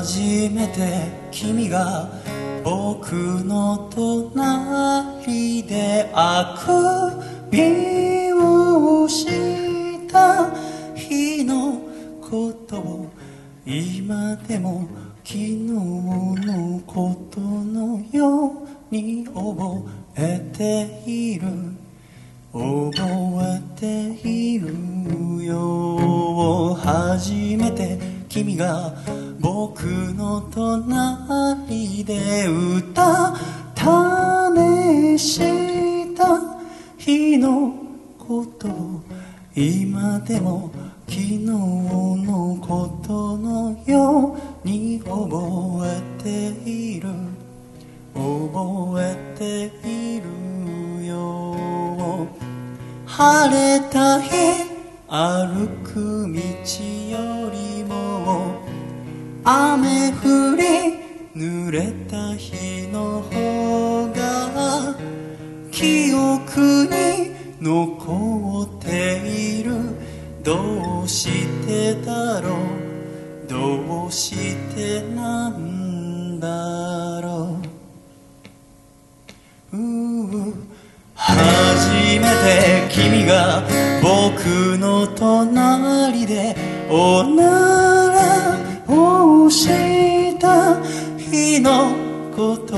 A: 初めて君が僕の隣であくびをした日のことを今でも昨日のことのように覚えている。覚えているよ。初めて君が僕の隣で歌種した日のこと今でも昨日のことのように覚えている。覚えているよ。晴れた日歩く道よりも雨降り濡れた日の方が記憶に残っている。どうしてだろう？どうしてなんだろう？うう。初めて君が僕の隣でおならをした日のこと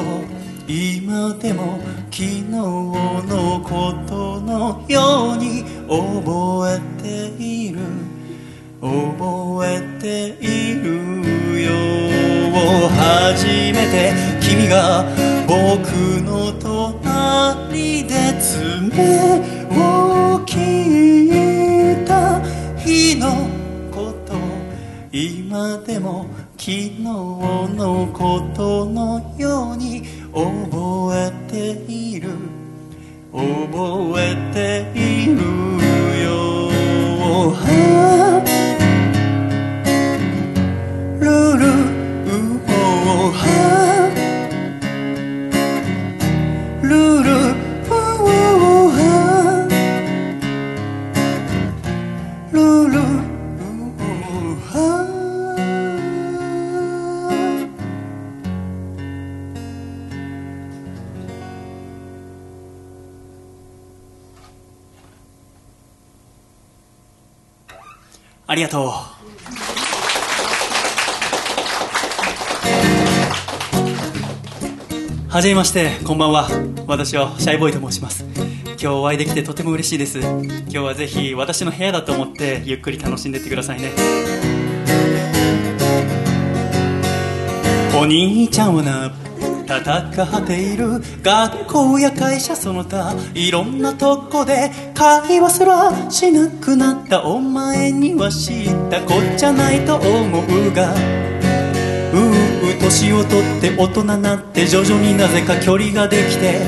A: 今でも昨日のことのように覚えている。覚えているよ。初めて君が僕の隣爪を切った日のこと今でも昨日のことのように覚えている。覚えているよ。ルルウオハありがとう。はじめましてこんばんは。私はシャイボーイと申します。今日お会いできてとても嬉しいです。今日はぜひ私の部屋だと思ってゆっくり楽しんでってくださいね。お兄ちゃんはな戦っている学校や会社その他いろんなとこで会話すらしなくなったお前には知った。こっちゃないと思うが。うう年を取って大人なって徐々になぜか距離ができて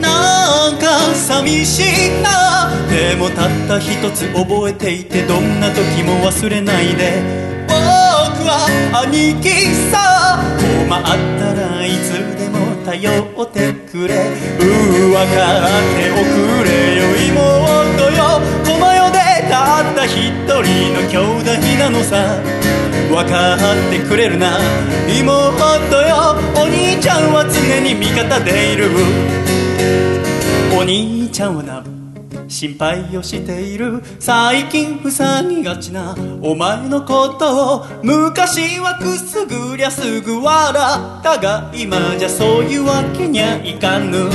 A: なんか寂しいな。でもたった一つ覚えていてどんな時も忘れないで。僕は兄貴さ。困ったら頼ってくれ。うーわかっておくれよ妹よ。この世でたった一人の兄弟なのさ。分かってくれるな。妹よ。お兄ちゃんは常に味方でいる。お兄ちゃんはな心配をしている。最近塞ぎがちな。お前のことを昔はくすぐりゃすぐ笑ったが今じゃそういうわけにゃいかぬ。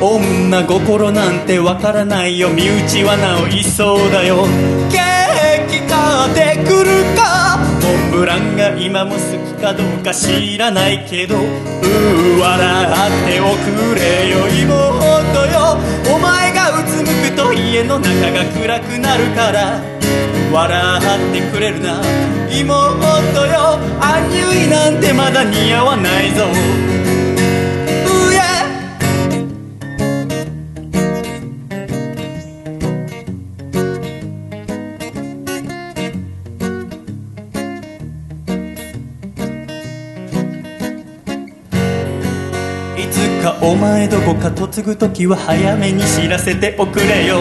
A: 女心なんてわからないよ身内はなおいそうだよ。ケーキ買ってくるか。モンブランが今も好きかどうか知らないけど。うー笑っておくれよ妹。お前がうつむくと家の中が暗くなるから。笑ってくれるな。妹よ。アンニュイなんてまだ似合わないぞ。どこか嫁ぐ時は早めに知らせておくれよ。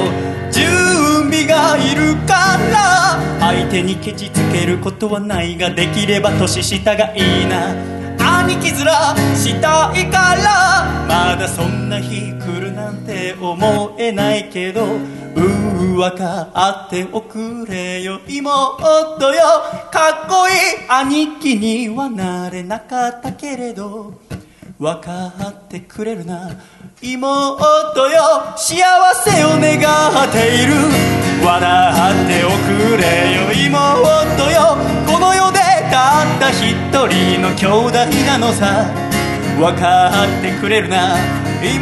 A: 準備がいるから。相手にケチつけることはないができれば年下がいいな。兄貴面したいから。まだそんな日来るなんて思えないけど。うーわかっておくれよ。妹よ。かっこいい。兄貴にはなれなかったけれど。分かってくれるな。妹よ幸せを願っている。笑っておくれよ。妹よこの世でたった一人の兄弟なのさ。分かってくれるな。妹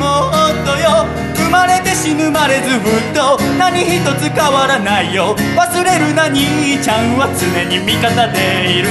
A: よ生まれて死ぬまれずっと何一つ変わらないよ。忘れるな兄ちゃんは常に味方でいる。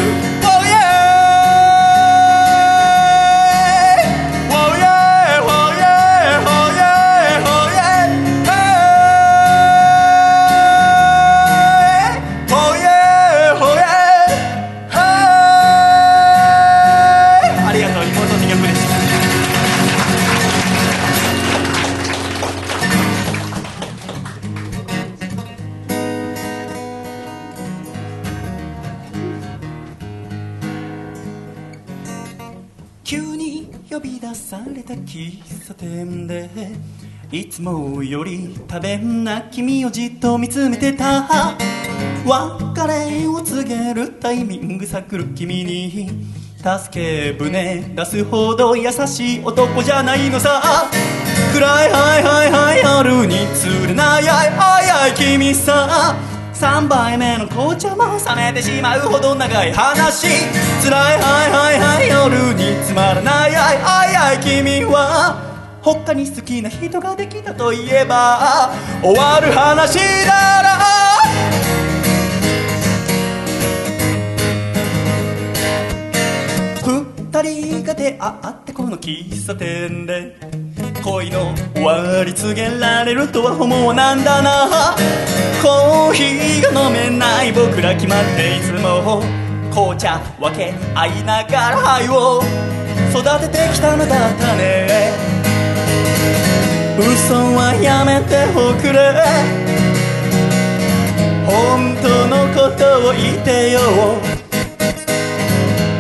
A: び出された喫茶店でいつもより食べんな君をじっと見つめてた。別れを告げるタイミング探る君に助け舟出すほど優しい男じゃないのさ。暗いはいはいはい夜に釣れないあいあいあい君さ。3杯目の紅茶も冷めてしまうほど長い話。辛いはいはいはい夜につまらないあいあいあい君は他に好きな人ができたといえば終わる話なら。二人が出会ってこの喫茶店で。恋の終わり告げられるとは思わなんだな。コーヒーが飲めない僕ら決まっていつも紅茶分け合いながら愛を育ててきたのだったね。嘘はやめておくれ。本当のことを言ってよ。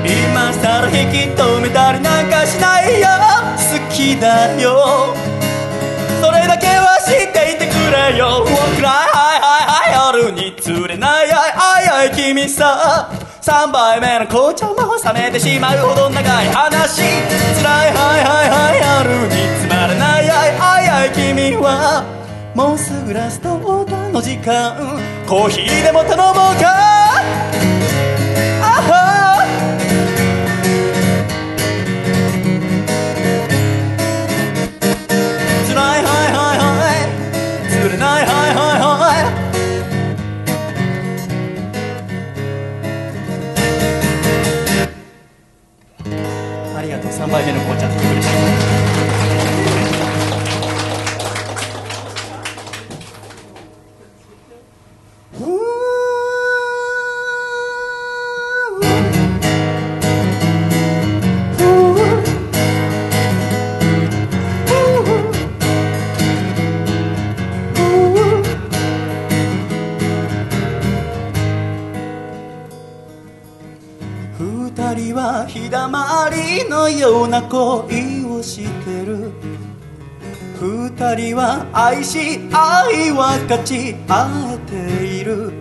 A: 今さら引き止めたりなんかしないよ。好きだよ。それだけは知っていてくれよ。暗いはいはいはい夜に釣れないあいあいあい君さ。3杯目の紅茶も冷めてしまうほど長い話。辛いはいはいはい夜につまらないあいあいあい君は。もうすぐラストオーダーの時間。コーヒーでも頼もうか。3杯目の紅茶って曲でしたのような恋をしてる。二人は愛し愛分かち合えている。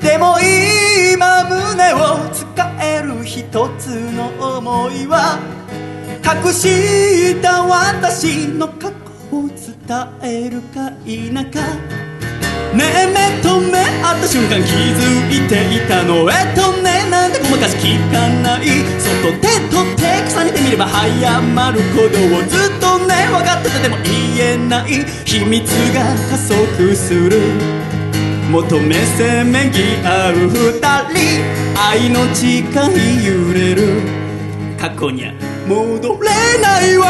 A: でも今胸を使える一つの思いは隠した私の過去を伝えるか否か。ねえ目と目合った瞬間気づいていたのえっとねなんてごまかし聞かないそっと手と手重ねてみれば早まることをずっとね分かっててでも言えない秘密が加速する。求めせめぎ合う二人愛の誓い揺れる。過去には戻れないわ。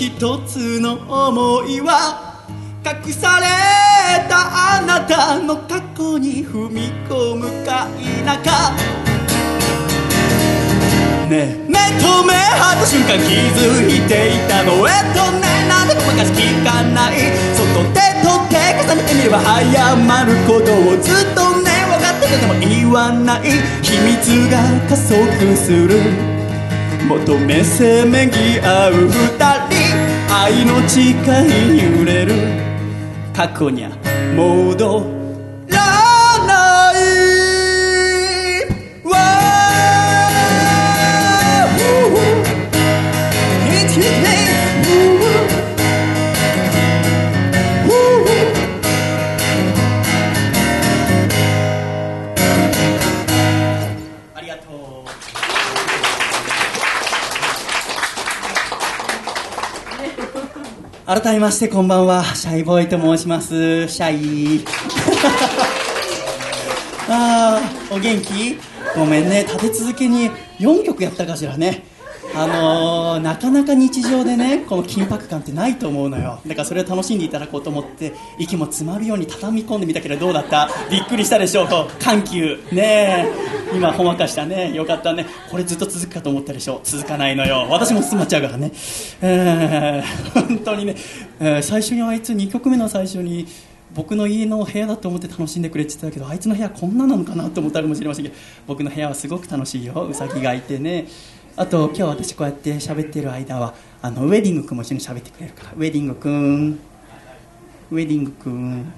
A: 一つの思いは隠されたあなたの過去に踏み込むか否か。ねえ。目と目合った瞬間気づいていたのえっとね。なんでごまかし聞かない。そっと手と手重ね。てみれば早まることをずっとね分かっててでも言わない。秘密が加速する。求めせめぎ合う二人。愛の誓い揺れる。過去には戻る改めましてこんばんは。シャイボーイと申します。シャイ。(laughs) あーお元気？ごめんね。立て続けに4曲やったかしらね。あのー、なかなか日常でねこの緊迫感ってないと思うのよ。だからそれを楽しんでいただこうと思って息も詰まるように畳み込んでみたけどどうだった？びっくりしたでしょう。緩急。ねえ。今ほんわかしたね。よかったね。これずっと続くかと思ったでしょ続かないのよ。私も詰まっちゃうからね。えー、本当にね、えー最初にあいつ2曲目の最初に僕の家の部屋だと思って楽しんでくれってたけどあいつの部屋こんななのかなと思ったかもしれませんけど僕の部屋はすごく楽しいよ。うさぎがいてね。あと今日私こうやって喋ってる間はあのウェディング君も一緒に喋ってくれるから。ウェディング君。ウェディング君。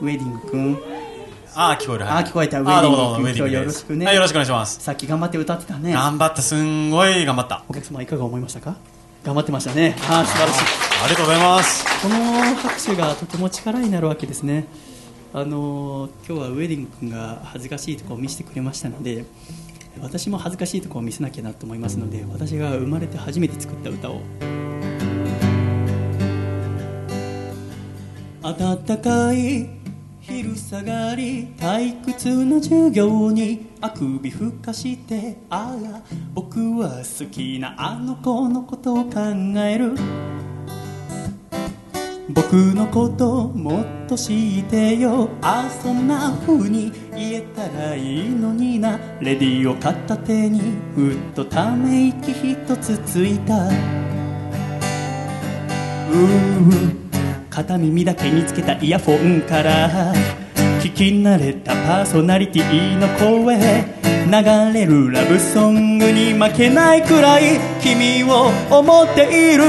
A: ウェディング君。
F: あー聞こえる。
A: あー聞こえた。ウェディング君よろしくね。
F: はいよろしくお願いします。
A: さっき頑張って歌ってたね。
F: 頑張った。すんごい頑張った。
A: お客様いかが思いましたか？頑張ってましたね。ああ素晴らしい。
F: ありがとうございます。
A: この拍手がとても力になるわけですね。あの今日はウェディング君が恥ずかしいところを見せてくれましたので私も恥ずかしいところを見せなきゃなと思いますので私が生まれて初めて作った歌を。暖かい昼下がり退屈な授業にあくびふかしてあら僕は好きなあの子のことを考える。僕のこともっと知ってよ。あそんな風に言えたらいいのにな。レディーを片手にふっとため息一つついた。うー片耳だけにつけたイヤフォンから。聞き慣れたパーソナリティの声。流れるラブソングに負けないくらい。君を思っている。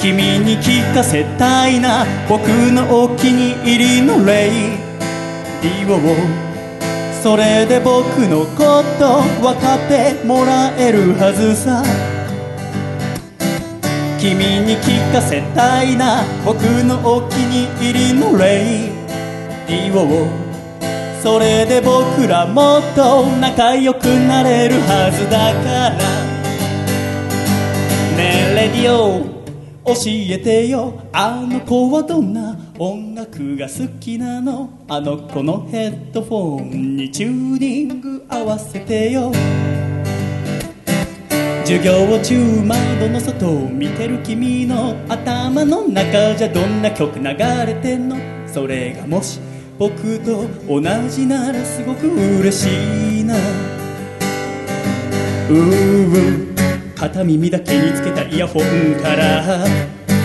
A: 君に聞かせたいな。僕のお気に入りのレイ。ディオそれで僕のこと分かってもらえるはずさ。君に聞かせたいな。僕のお気に入りのレイ。ディオ。それで僕らもっと仲良くなれるはずだから。ねえレディオ。教えてよ。あの子はどんな音楽が好きなの？あの子のヘッドフォンにチューニング合わせてよ。授業中窓の外を見てる君の頭の中じゃどんな曲流れてんの？それがもし僕と同じならすごく嬉しいな。うー片耳だけにつけたイヤホンから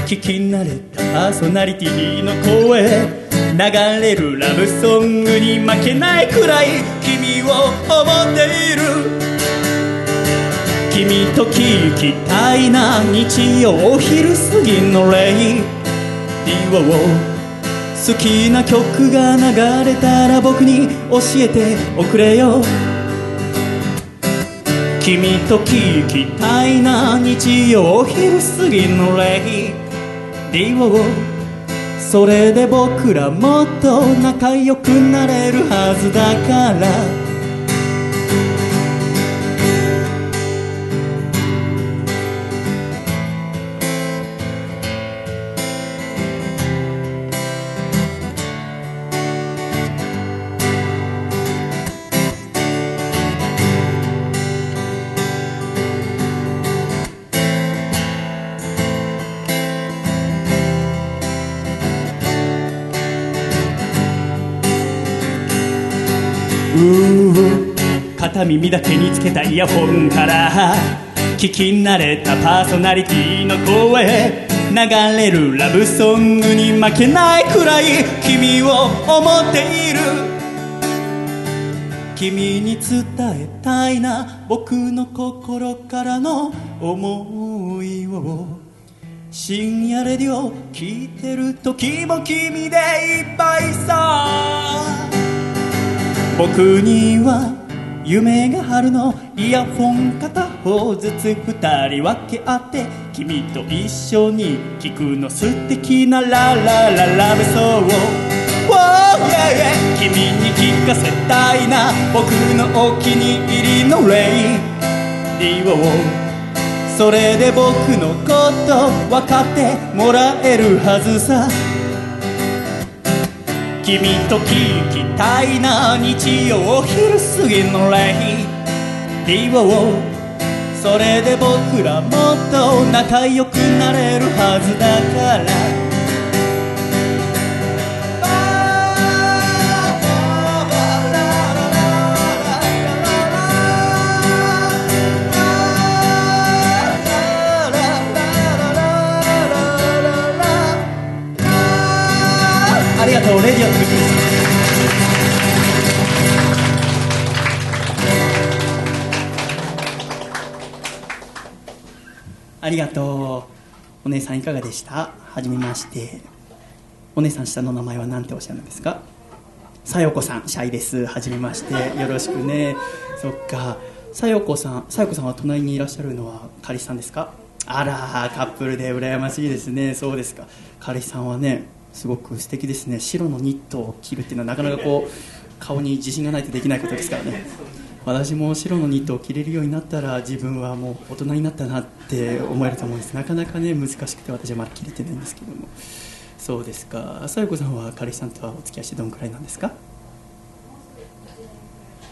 A: 聞き慣れたパーソナリティの声流れるラブソングに負けないくらい君を思っている。君と聞きたいな日曜昼過ぎのレイディオを好きな曲が流れたら僕に教えておくれよ。君と聞きたいな日曜昼過ぎのレイディオそれで僕らもっと仲良くなれるはずだから。耳だけにつけたイヤホンから聞き慣れたパーソナリティの声流れるラブソングに負けないくらい君を思っている。君に伝えたいな僕の心からの思いを。深夜レディオ聞いてる時も君でいっぱいさ。僕には夢があるのイヤホン片方ずつ二人分け合って君と一緒に聞くの素敵なララララブソー Oh yeah yeah. 君に聞かせたいな。僕のお気に入りのレイディオそれで僕のこと分かってもらえるはずさ。君と聞きたいな日曜昼過ぎのレイディオそれで僕らもっと仲良くなれるはずだから。レディオの時です。ありがとう。お姉さんいかがでした？はじめまして。お姉さん下の名前は何ておっしゃるんですか？さよこさんシャイです。はじめまして。よろしくね。そっか。さよこさんさよこさんは隣にいらっしゃるのは彼氏さんですか？あらカップルで羨ましいですね。そうですか。彼氏さんはねすごく素敵ですね。白のニットを着るっていうのはなかなかこう顔に自信がないとできないことですからね。私も白のニットを着れるようになったら自分はもう大人になったなって思えると思うんです。なかなかね難しくて私はまだ着れてないんですけども。そうですか。さよこさんは彼氏さんとはお付き合いしてどのくらいなんですか？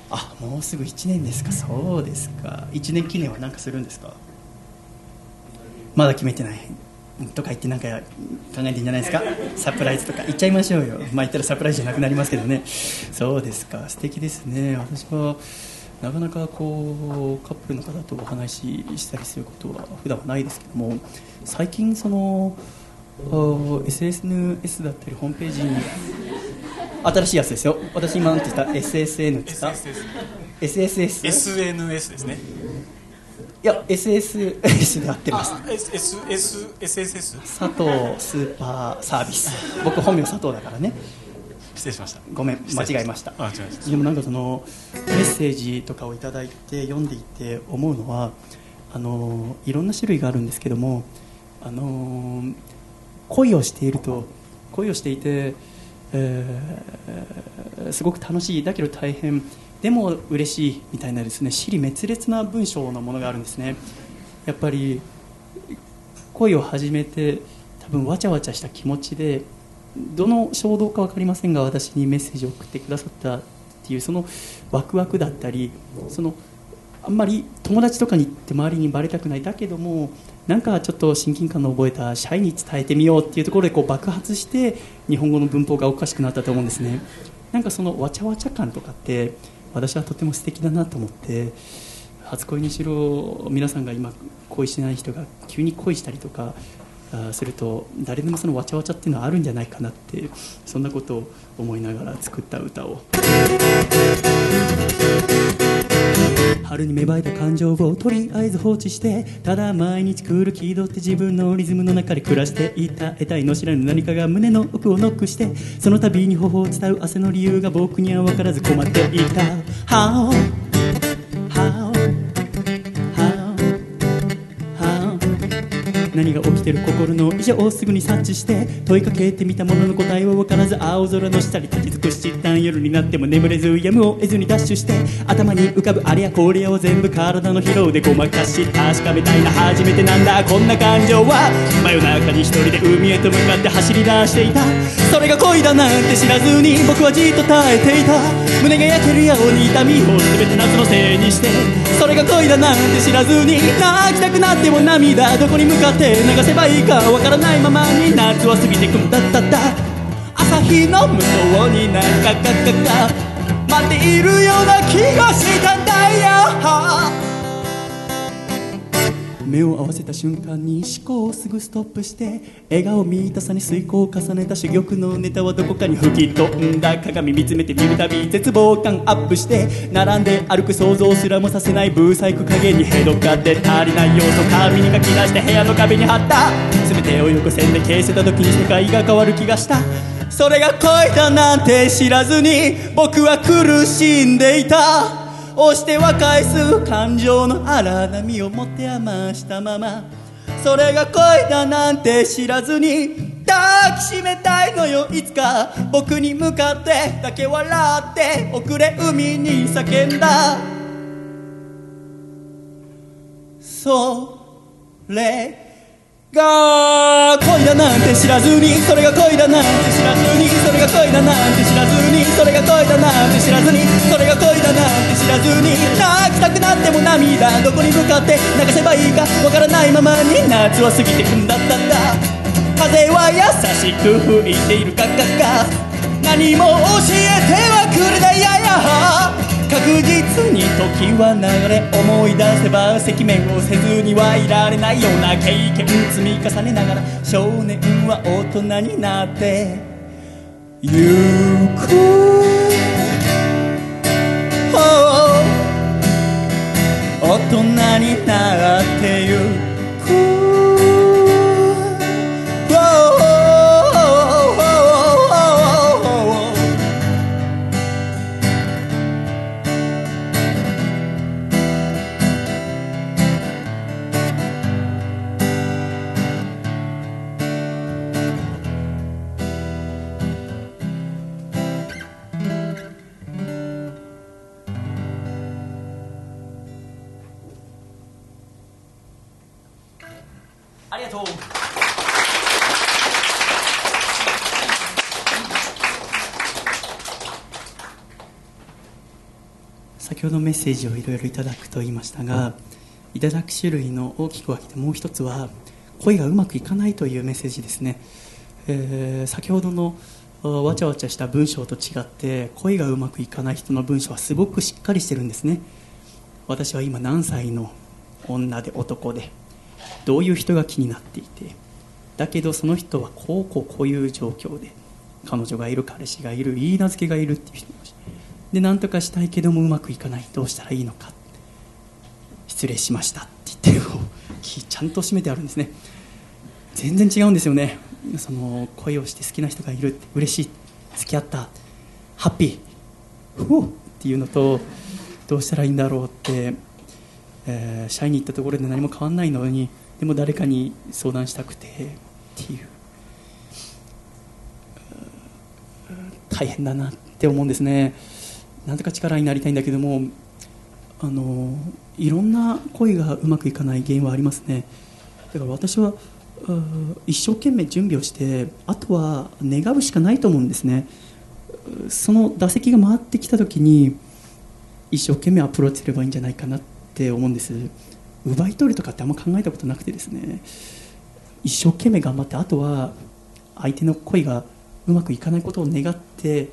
A: あもうすぐ1年ですか。そうですか。1年記念は何かするんですか？まだ決めてない。とか言ってなんか考えてんじゃないですか？サプライズとか。言っちゃいましょうよ。まあ言ったらサプライズじゃなくなりますけどね。そうですか。素敵ですね。私はなかなかこうカップルの方とお話ししたりすることは普段はないですけども最近そのあ SNS だったりホームページに新しいやつですよ。私今なんて言った？SSN って言った？SSS
F: SNS ですね
A: いや SSS で合ってます。
F: あ S S S SSS
A: 佐藤スーパーサービス。僕本名佐藤だからね。
F: 失礼しました。
A: ごめん間違えました。でもなんかそのメッセージとかをいただいて読んでいて思うのはあのいろんな種類があるんですけどもあの恋をしていると恋をしていて、えーすごく楽しいだけど大変でも嬉しいみたいなですね尻滅裂な文章のものがあるんですね。やっぱり恋を始めて多分わちゃわちゃした気持ちでどの衝動か分かりませんが私にメッセージを送ってくださったっていうそのワクワクだったりそのあんまり友達とかに行って周りにバレたくないだけどもなんかちょっと親近感の覚えたシャイに伝えてみようっていうところでこう爆発して日本語の文法がおかしくなったと思うんですね。なんかそのわちゃわちゃ感とかって私はとても素敵だなと思って初恋にしろ皆さんが今恋してない人が急に恋したりとかすると誰でもそのわちゃわちゃっていうのはあるんじゃないかなってそんなことを思いながら作った歌を。春に芽生えた感情をとりあえず放置してただ毎日来る気取って自分のリズムの中で暮らしていた得体の知らぬ何かが胸の奥をノックしてその度に頬を伝う汗の理由が僕には分からず困っていた Hao! 何が起きてる心の異常をすぐに察知して問いかけてみたものの答えは分からず青空の下に立ち尽くし一旦夜になっても眠れずやむを得ずにダッシュして頭に浮かぶあれやこれやを全部体の疲労でごまかし確かめたいな初めてなんだ。こんな感情は真夜中に一人で海へと向かって走り出していた。それが恋だなんて知らずに僕はじっと耐えていた。胸が焼けるように痛みを全て夏のせいにしてそれが恋だなんて知らずに泣きたくなっても涙どこに向かって流せばいいかわからないままに夏は過ぎてくんだったった朝日の向こうになんかかかか。待っているような気がしたんだよ。目を合わせた瞬間に思考をすぐストップして笑顔見たさに遂行を重ねた珠玉のネタはどこかに吹き飛んだ鏡見つめて見るたび絶望感アップして並んで歩く想像すらもさせないブーサイク影にヘドがで足りない要素紙に書き出して部屋の壁に貼った。全てを横線で消せた時に世界が変わる気がした。それが恋だなんて知らずに僕は苦しんでいた。押しては返す感情の荒波を持て余したまま。それが恋だなんて知らずに抱きしめたいのよ。いつか僕に向かってだけ笑って遅れ海に叫んだ。それが恋だなんて知らずに。それが恋だなんて知らずに。が恋だなんて知らずにそれが恋だなんて知らずにそれが恋だなんて知らずに泣きたくなっても涙どこに向かって流せばいいかわからないままに夏は過ぎてくんだったんだ。風は優しく吹いているかかか。何も教えてはくれないやや。確実に時は流れ思い出せば赤面をせずにはいられないような経験積み重ねながら少年は大人になって。ゆく、oh 大人になってゆく。先ほどメッセージをいろいろいただくと言いましたが、いただく種類の大きく分けてもう一つは恋がうまくいかないというメッセージですね、えー先ほどのわちゃわちゃした文章と違って恋がうまくいかない人の文章はすごくしっかりしてるんですね。私は今何歳の女で男でどういう人が気になっていてだけどその人はこうこうこういう状況で彼女がいる彼氏がいる言い名付けがいるっていう人で何とかしたいけどもうまくいかない。どうしたらいいのか。失礼しましたって言ってこうきちゃんと締めてあるんですね。全然違うんですよね。その恋をして好きな人がいるって嬉しい。付き合ったハッピー。ふおっていうのとどうしたらいいんだろうって、えー、社員に行ったところで何も変わんないのにでも誰かに相談したくてっていう。大変だなって思うんですね。なんとか力になりたいんだけどもあのいろんな恋がうまくいかない原因はありますね。だから私は一生懸命準備をしてあとは願うしかないと思うんですね。その打席が回ってきた時に一生懸命アプローチすればいいんじゃないかなって思うんです。奪い取るとかってあんま考えたことなくてですね。一生懸命頑張ってあとは相手の恋がうまくいかないことを願って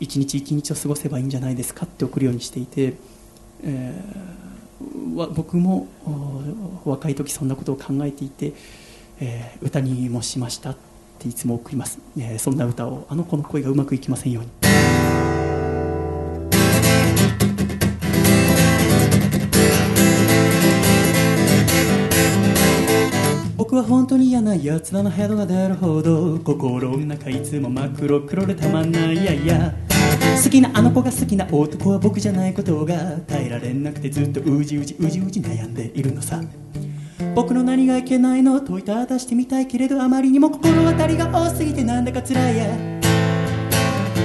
A: 一日一日を過ごせばいいんじゃないですかって送るようにしていて、えー僕も若い時そんなことを考えていて、えー歌にもしましたっていつも送ります、えーそんな歌をあの子の声がうまくいきませんように。本当に嫌な奴らのヘドが出るほど心の中いつも真っ黒黒でたまんない。やいや好きなあの子が好きな男は僕じゃないことが耐えられなくてずっとうじうじうじうじ悩んでいるのさ。僕の何がいけないの？問いただしてみたいけれどあまりにも心当たりが多すぎてなんだか辛いや。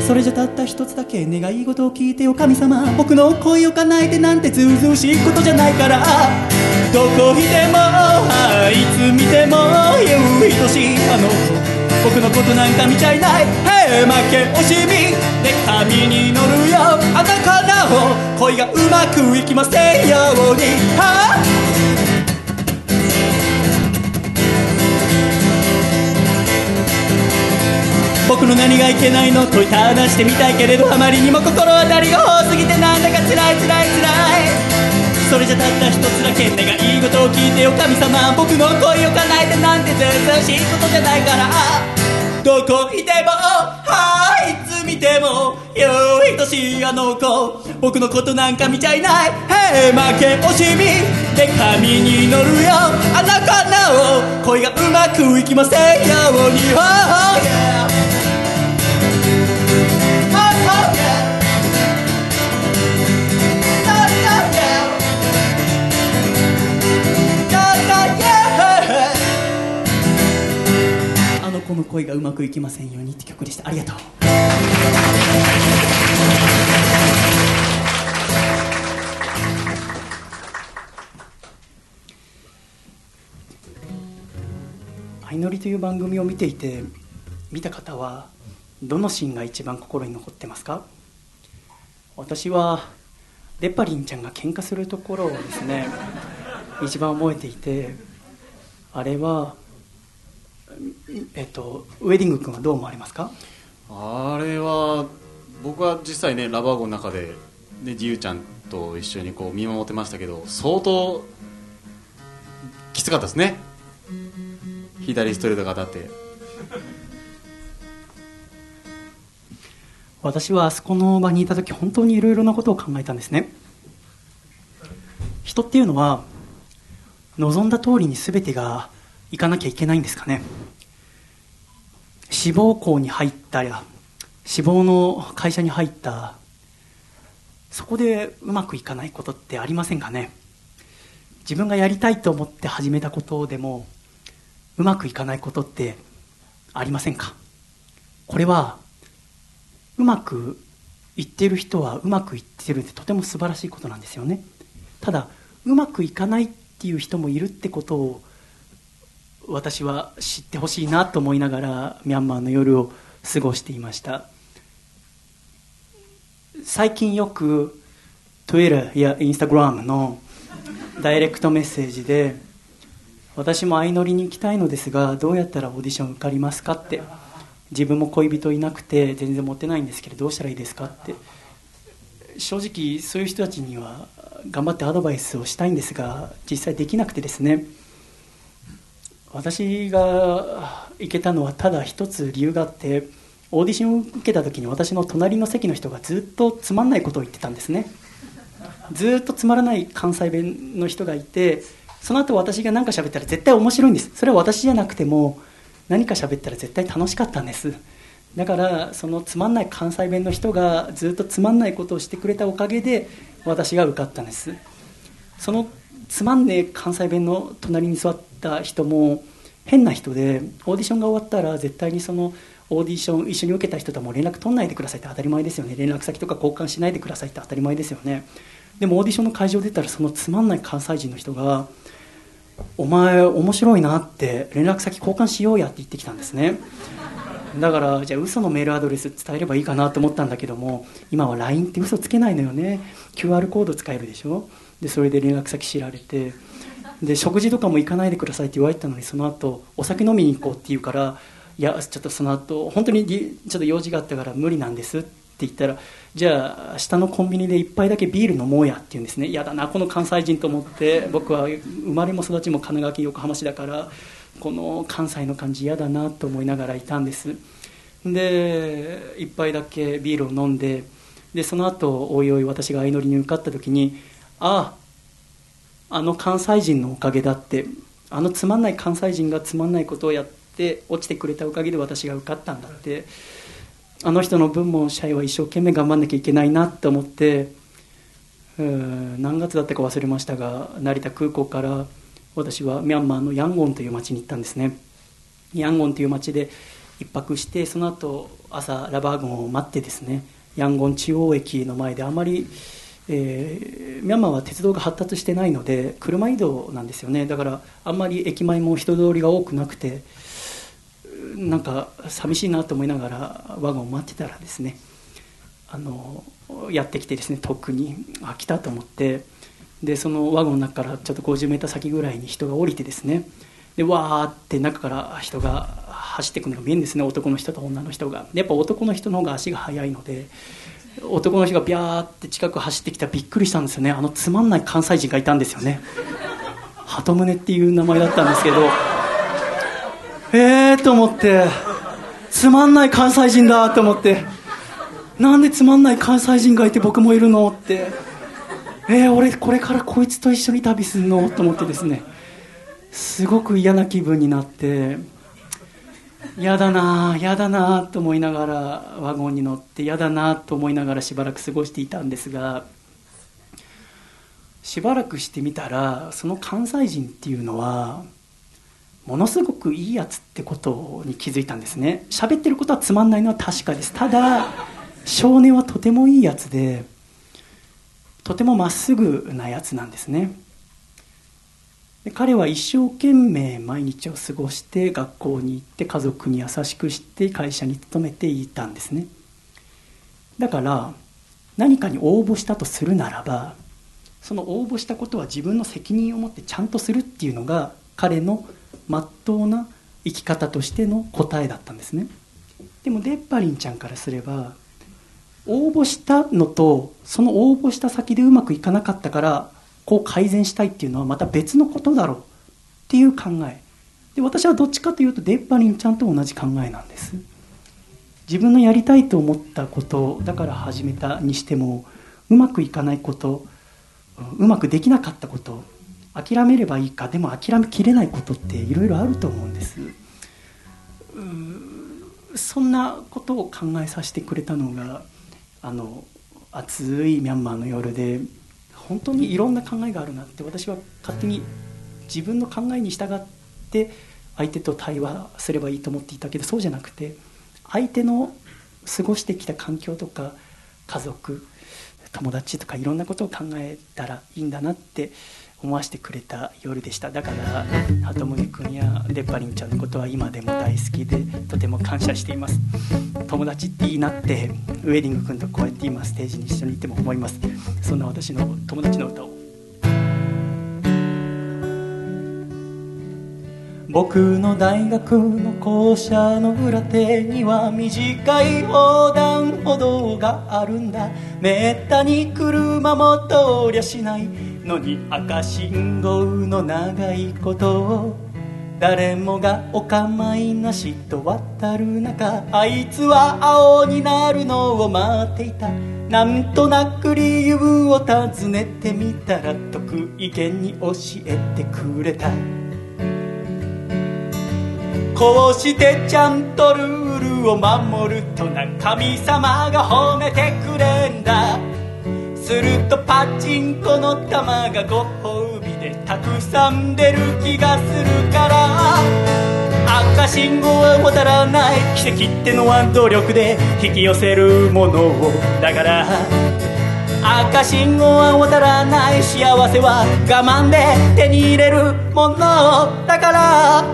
A: それじゃたった一つだけ願い事を聞いてよ神様僕の恋を叶えてなんてずうずうしいことじゃないから。どこいてもいつ見ても言う愛しいあの僕のことなんか見ちゃいない。へえ負け惜しみで神に乗るよあなからを恋がうまくいきませんように。はあ？僕の何がいけないの？問いただしてみたいけれどあまりにも心当たりが多すぎてなんだか辛い辛い辛い。それじゃたった一つだけ願い事を聞いてよ神様僕の恋を叶えてなんてずうずしいことじゃないから。どこいてもはいいつ見てもよ愛しあの子僕のことなんか見ちゃいない。へえ負け惜しみ。で神に乗るよ。あなたなお恋がうまくいきませんように。Oh, yeah. Yeah. あの恋がうまくいきませんようにって曲でしたありがとう「相乗り」という番組を見ていて見た方はどのシーンが一番心に残ってますか？私はデパリンちゃんが喧嘩するところをですね一番覚えていてあれはえっとウェディング君はどう思われますか？
F: あれは僕は実際ねラバーゴの中でで自由ちゃんと一緒にこう見守ってましたけど相当きつかったですね。左ストレートが当たって。
A: 私はあそこの場にいた時本当にいろいろなことを考えたんですね。人っていうのは望んだ通りに全てがいかなきゃいけないんですかね。志望校に入ったら志望の会社に入ったそこでうまくいかないことってありませんかね。自分がやりたいと思って始めたことでもうまくいかないことってありませんか。これはうまくいっている人はうまくいってるってとても素晴らしいことなんですよね。ただうまくいかないっていう人もいるってことを私は知ってほしいなと思いながらミャンマーの夜を過ごしていました。最近よく Twitter や Instagram のダイレクトメッセージで私も相乗りに行きたいのですがどうやったらオーディション受かりますかって。自分も恋人いなくて全然モテないんですけどどうしたらいいですかって。正直そういう人たちには頑張ってアドバイスをしたいんですが実際できなくてですね。私が行けたのはただ一つ理由があってオーディションを受けた時に私の隣の席の人がずっとつまんないことを言ってたんですね。ずっとつまらない関西弁の人がいてその後私が何か喋ったら絶対面白いんです。それは私じゃなくても何か喋ったら絶対楽しかったんです。だからそのつまんない関西弁の人がずっとつまんないことをしてくれたおかげで私が受かったんです。そのつまんねえ関西弁の隣に座ってた人も変な人でオーディションが終わったら絶対にそのオーディション一緒に受けた人とはもう連絡取んないでくださいって当たり前ですよね。連絡先とか交換しないでくださいって当たり前ですよね。でもオーディションの会場出たらそのつまんない関西人の人が「お前面白いな」って連絡先交換しようやって言ってきたんですね。だからじゃあ嘘のメールアドレス伝えればいいかなと思ったんだけども今は LINE って嘘つけないのよね。QR コード使えるでしょ。でそれで連絡先知られてで食事とかも行かないでくださいって言われたのにその後お酒飲みに行こうって言うからいやちょっとその後本当にちょっと用事があったから無理なんですって言ったらじゃあ下のコンビニで一杯だけビール飲もうやって言うんですね。嫌だなこの関西人と思って僕は生まれも育ちも神奈川県横浜市だからこの関西の感じ嫌だなと思いながらいたんです。で一杯だけビールを飲んででその後おいおい私が相乗りに受かった時にあああの関西人のおかげだってあのつまんない関西人がつまんないことをやって落ちてくれたおかげで私が受かったんだってあの人の分もシャイは一生懸命頑張んなきゃいけないなって思ってうん何月だったか忘れましたが成田空港から私はミャンマーのヤンゴンという町に行ったんですね。ヤンゴンという町で一泊してその後朝ラバー軍を待ってですねヤンゴン中央駅の前であまり、えーミャンマーは鉄道が発達してないので車移動なんですよね。だからあんまり駅前も人通りが多くなくてなんか寂しいなと思いながらワゴンを待ってたらですねあのやってきてですね遠くにあ来たと思ってでそのワゴンの中からちょっと50メー先ぐらいに人が降りてですねでわーって中から人が走ってくるのが見えるんですね。男の人と女の人が。やっぱ男の人の方が足が速いので男の人がビャーって近く走ってきたびっくりしたんですよね。あのつまんない関西人がいたんですよね。鳩宗っていう名前だったんですけど。えーと思って。つまんない関西人だと思って。なんでつまんない関西人がいて僕もいるのって。えー、俺これからこいつと一緒に旅すんのと思ってですね。すごく嫌な気分になって。嫌だな嫌だなと思いながらワゴンに乗って嫌だなと思いながらしばらく過ごしていたんですがしばらくしてみたらその関西人っていうのはものすごくいいやつってことに気づいたんですね。喋ってることはつまんないのは確かです。ただ少年はとてもいいやつでとてもまっすぐなやつなんですね。で彼は一生懸命毎日を過ごして学校に行って家族に優しくして会社に勤めていたんですね。だから何かに応募したとするならばその応募したことは自分の責任を持ってちゃんとするっていうのが彼のまっとうな生き方としての答えだったんですね。でもデッパリンちゃんからすれば応募したのとその応募した先でうまくいかなかったからこう改善したいっていうのはまた別のことだろうっていう考え。で私はどっちかというとデッパリンちゃんと同じ考えなんです。自分のやりたいと思ったことだから始めたにしてもうまくいかないことうまくできなかったこと諦めればいいかでも諦めきれないことっていろいろあると思うんです。そんなことを考えさせてくれたのがあの暑いミャンマーの夜で本当にいろんな考えがあるなって私は勝手に自分の考えに従って相手と対話すればいいと思っていたけどそうじゃなくて相手の過ごしてきた環境とか家族友達とかいろんなことを考えたらいいんだなって思わせてくれた夜でしただから鳩宗君やデッパリンちゃんのことは今でも大好きでとても感謝しています。友達っていいなってウェディング君とこうやって今ステージに一緒にいても思います。そんな私の友達の歌を。僕の大学の校舎の裏手には短い横断歩道があるんだ。めったに車も通りゃしない。のに赤信号の長いことを誰もがお構いなしと渡る中あいつは青になるのを待っていた。なんとなく理由を尋ねてみたら得意げに教えてくれた。こうしてちゃんとルールを守るとな神様が褒めてくれんだ。するとパチンコの玉がご褒美でたくさん出る気がするから。赤信号は渡らない奇跡ってのは努力で引き寄せるものをだから。赤信号は渡らない幸せは我慢で手に入れるものだから。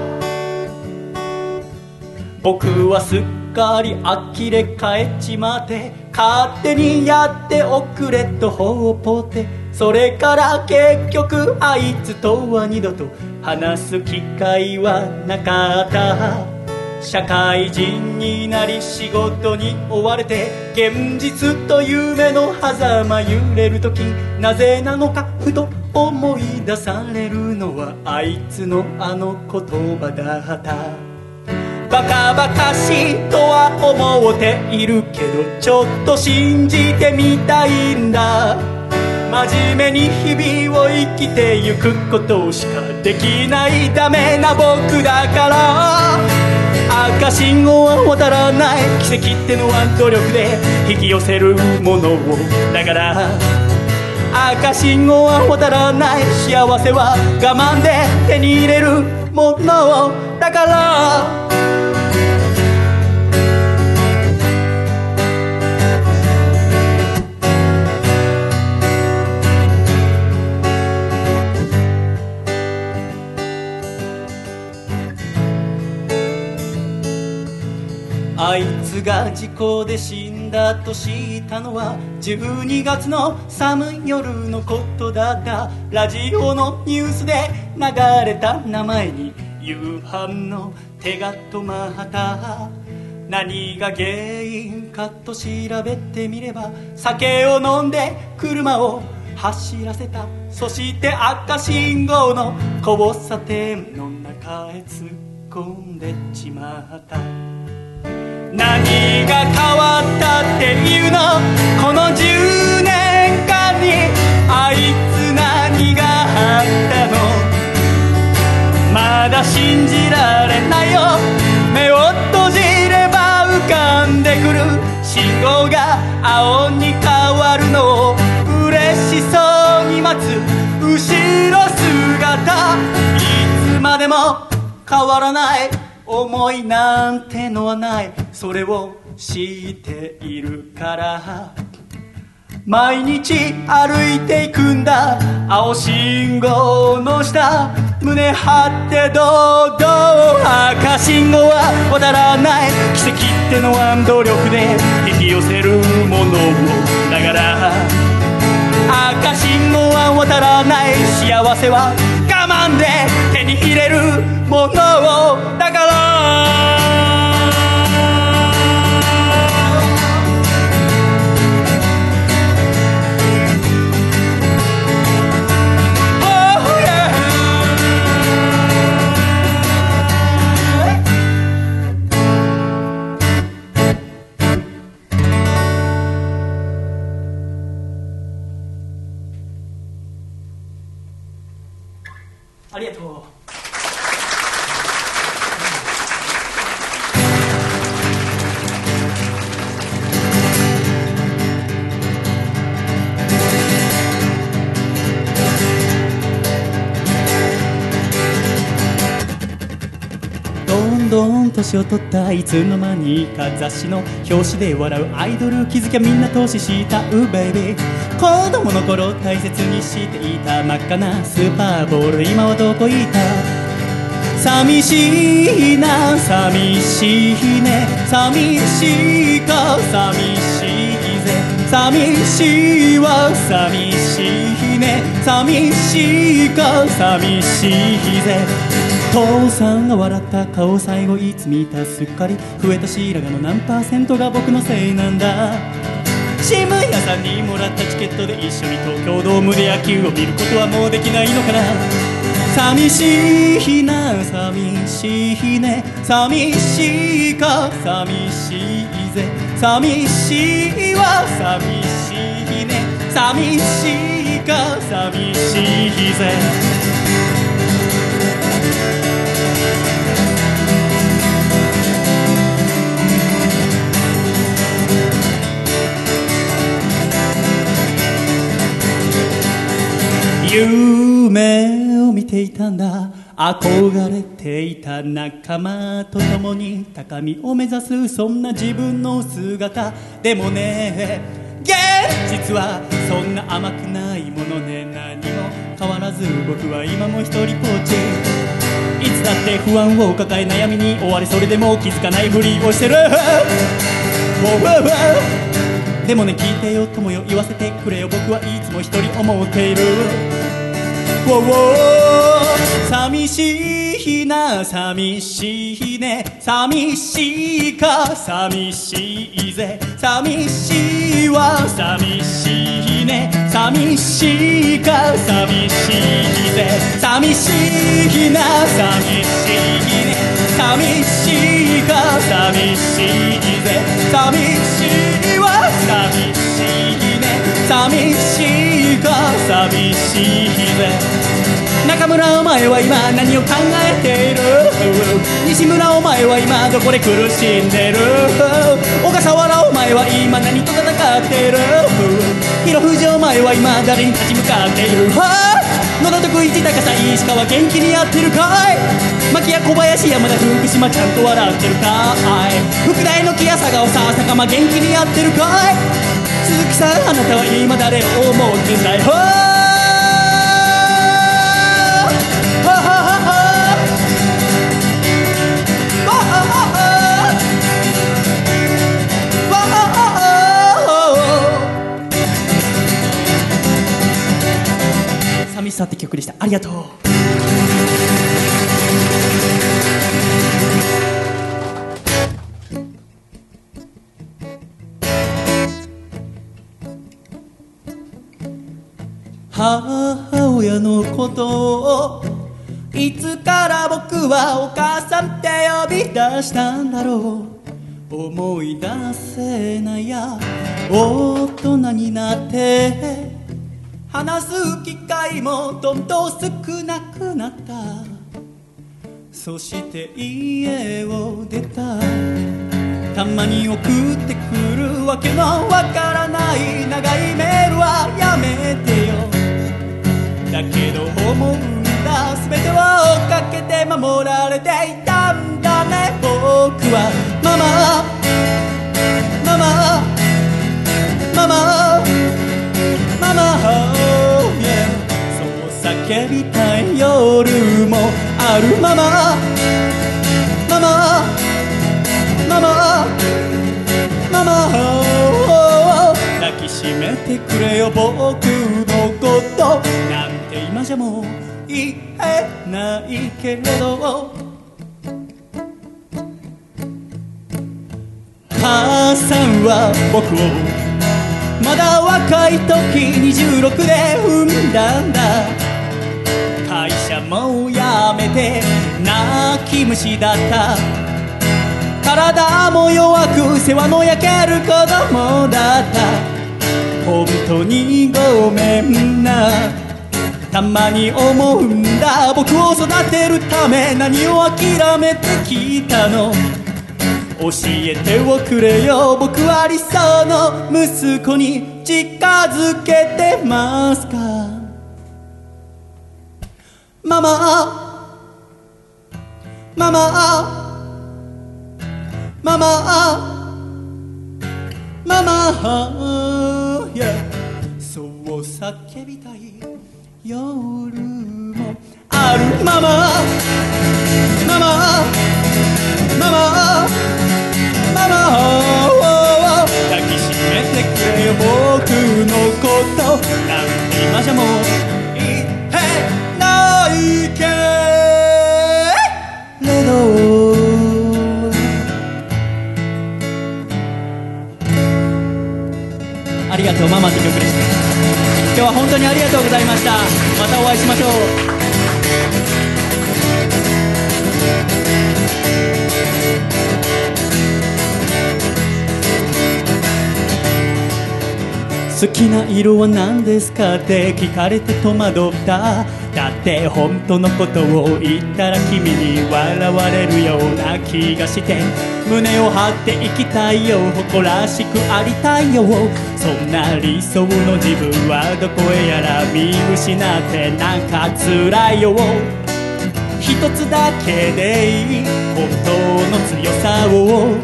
A: 僕はすっかり呆れ返っちまって勝手にやっておくれとほうぽて。それから結局あいつとは二度と話す機会はなかった。社会人になり仕事に追われて現実と夢の狭間揺れる時なぜなのかふと思い出されるのはあいつのあの言葉だった。バカバカしいとは思っているけどちょっと信じてみたいんだ。真面目に日々を生きてゆくことしかできないダメな僕だから。赤信号は渡らない奇跡ってのは努力で引き寄せるものをだから。赤信号は渡らない幸せは我慢で手に入れるものをだから。あいつが事故で死んだと知ったのは12月の寒い夜のことだったラジオのニュースで流れた名前に夕飯の手が止まった。何が原因かと調べてみれば酒を飲んで車を走らせた。そして赤信号の交差点の中へ突っ込んでしまった。何が変わったっていうの？この10年間にあいつ何があったの？まだ信じられないよ。目を閉じれば浮かんでくる。信号が青に変わるのを嬉しそうに待つ。後ろ姿。いつまでも変わらない。思いなんてのはない。それを知っているから。毎日歩いていくんだ。青信号の下。胸張って堂々赤信号は渡らない。奇跡ってのは努力で。引き寄せるものをだから。赤信号は渡らない。幸せは我慢で。に入れるものをだから年を取ったいつの間にか雑誌の表紙で笑うアイドル気づきゃみんな投資したうベイビー。子供の頃大切にしていた真っ赤なスーパーボール今はどこ行った？寂しいな寂しいね。寂しいか寂しいぜ。寂しいわ寂しいね。寂しいか寂しいぜ。父さんが笑った顔最後いつ見たすっかり増えた白髪の何パーセントが僕のせいなんだ。新聞屋さんにもらったチケットで一緒に東京ドームで野球を見ることはもうできないのかな。寂しい日な寂しい日ね。寂しいか。寂しいぜ。寂しいわ。寂しいね。寂しいか。寂しいぜ。夢を見ていたんだ。憧れていた仲間と共に高みを目指すそんな自分の姿。でもね現実はそんな甘くないものね。何も変わらず僕は今も一人ぽっち。いつだって不安を抱え悩みに追われそれでも気づかないふりをしてる。でもね聞いてよ友よ言わせてくれよ。僕はいつも一人思っている。寂し日な寂しいね。寂しいか寂しいぜ。寂しいわ寂しいね。寂しいか寂しいぜ。寂しいな寂しいね。寂しいか寂しいぜ。寂しいわ寂しいね。寂しいか寂しいぜ中村お前は今何を考えている？西村お前は今どこで苦しんでる？小笠原お前は今何と戦っている？広藤お前は今誰に立ち向かっている？野田徳一高さ石川元気にやってるかい？牧谷小林山田福島ちゃんと笑ってるかい？福大の木屋佐川さ坂間元気にやってるかい？鈴木さんあなたは今誰を思ってんだい寂しさって曲でしたありがとうことをいつから僕はお母さんって呼び出したんだろう。思い出せないや大人になって話す機会もどんどん少なくなった。そして家を出た。たまに送ってくるわけのわからない。長いメールはやめてよ。だけど思うんだ。全ては追っかけて守られていたんだね。僕はママ。ママ。ママ。ママ。Oh yeah そう叫びたい夜もあるママ。ママ。ママ。ママ。oh しめてくれよ僕のこと。なんて今じゃもう言えないけれど。母さんは僕をまだ若い時26で産んだんだ。会社も辞めて泣き虫だった。体も弱く世話の焼ける子供だった。本当にごめんな。たまに思うんだ。僕を育てるため何を諦めてきたの？教えておくれよ。僕は理想の息子に近づけてますか？ママ。ママ。ママ。ママ早そう叫びたい夜もある。ママママママママ抱きしめてくれよ僕のこと。なんて今じゃもう。がとうママって曲でした今日は本当にありがとうございました。またお会いしましょう。好きな色は何ですかって聞かれて戸惑った。って本当のことを言ったら君に笑われるような気がして。胸を張って生きたいよ誇らしくありたいよ。そんな理想の自分はどこへやら見失ってなんか辛いよ。一つだけでいい本当の強さを。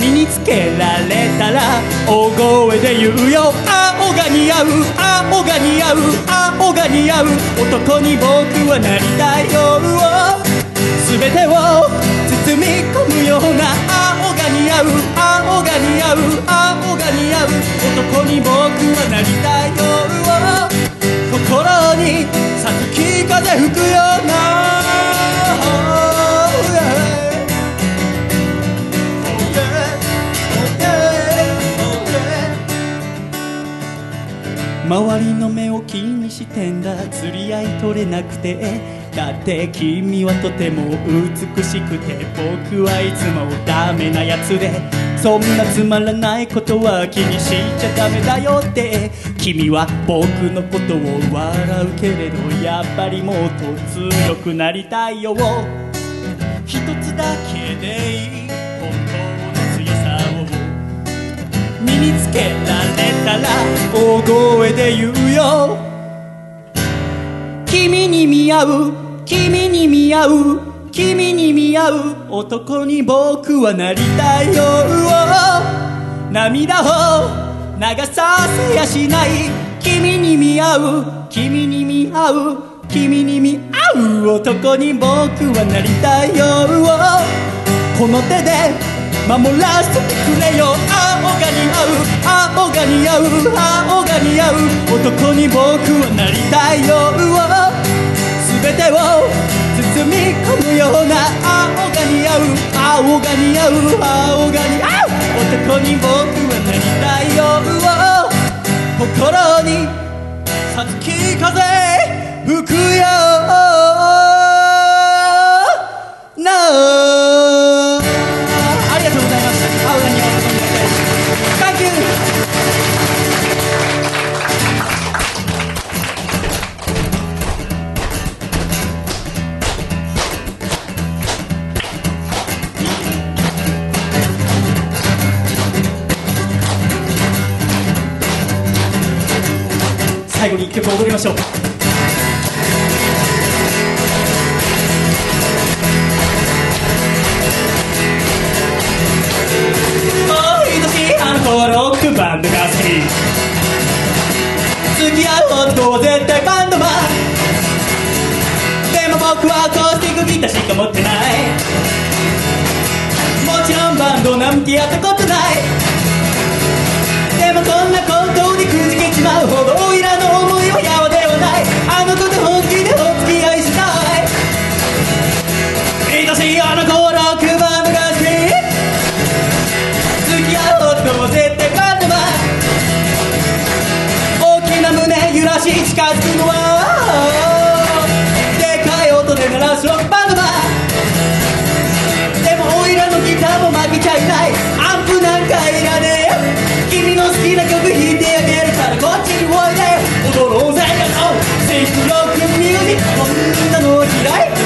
A: 身につけられたら大声で言うよ。青が似合う青が似合う青が似合う男に僕はなりたいよ全てを包み込むような青が似合う青が似合う青が似合う男に僕はなりたいよ心に咲き風吹くようなめんだ。釣り合い取れなくて。だって君はとても美しくて僕はいつもダメなやつで。そんなつまらないことは気にしちゃダメだよって。君は僕のことを笑うけれどやっぱりもっと強くなりたいよ。一つだけでいい。身につけられたら大声で言うよ。君に見合う君に見合う君に見合う男に僕はなりたいよ。涙を流させやしない。君に見合う君に見合う君に見合う男に僕はなりたいよ。この手で守らせてくれよ青が似合う青が似合う青が似合う男に僕はなりたいよ全てを包み込むような青が似合う青が似合う青が似合う男に僕はなりたいよ心にさつき風吹くよな最後に一曲踊りましょう。愛しいあの子ロックバンドが好き。付き合う男は絶対バンドマン。でも僕はアコースティックギターしか持ってない。もちろんバンドなんてやったことない。でもこんなことにくじけちまうほどオイラの胸揺らし近づくのはでかい音で鳴らすロックバンドだ。でもおいらのギターも負けちゃいない。アンプなんかいらねえ。君の好きな曲弾いてあげるからこっちにおいで踊ろうぜ。よセイクロックミュージック。こんなの嫌い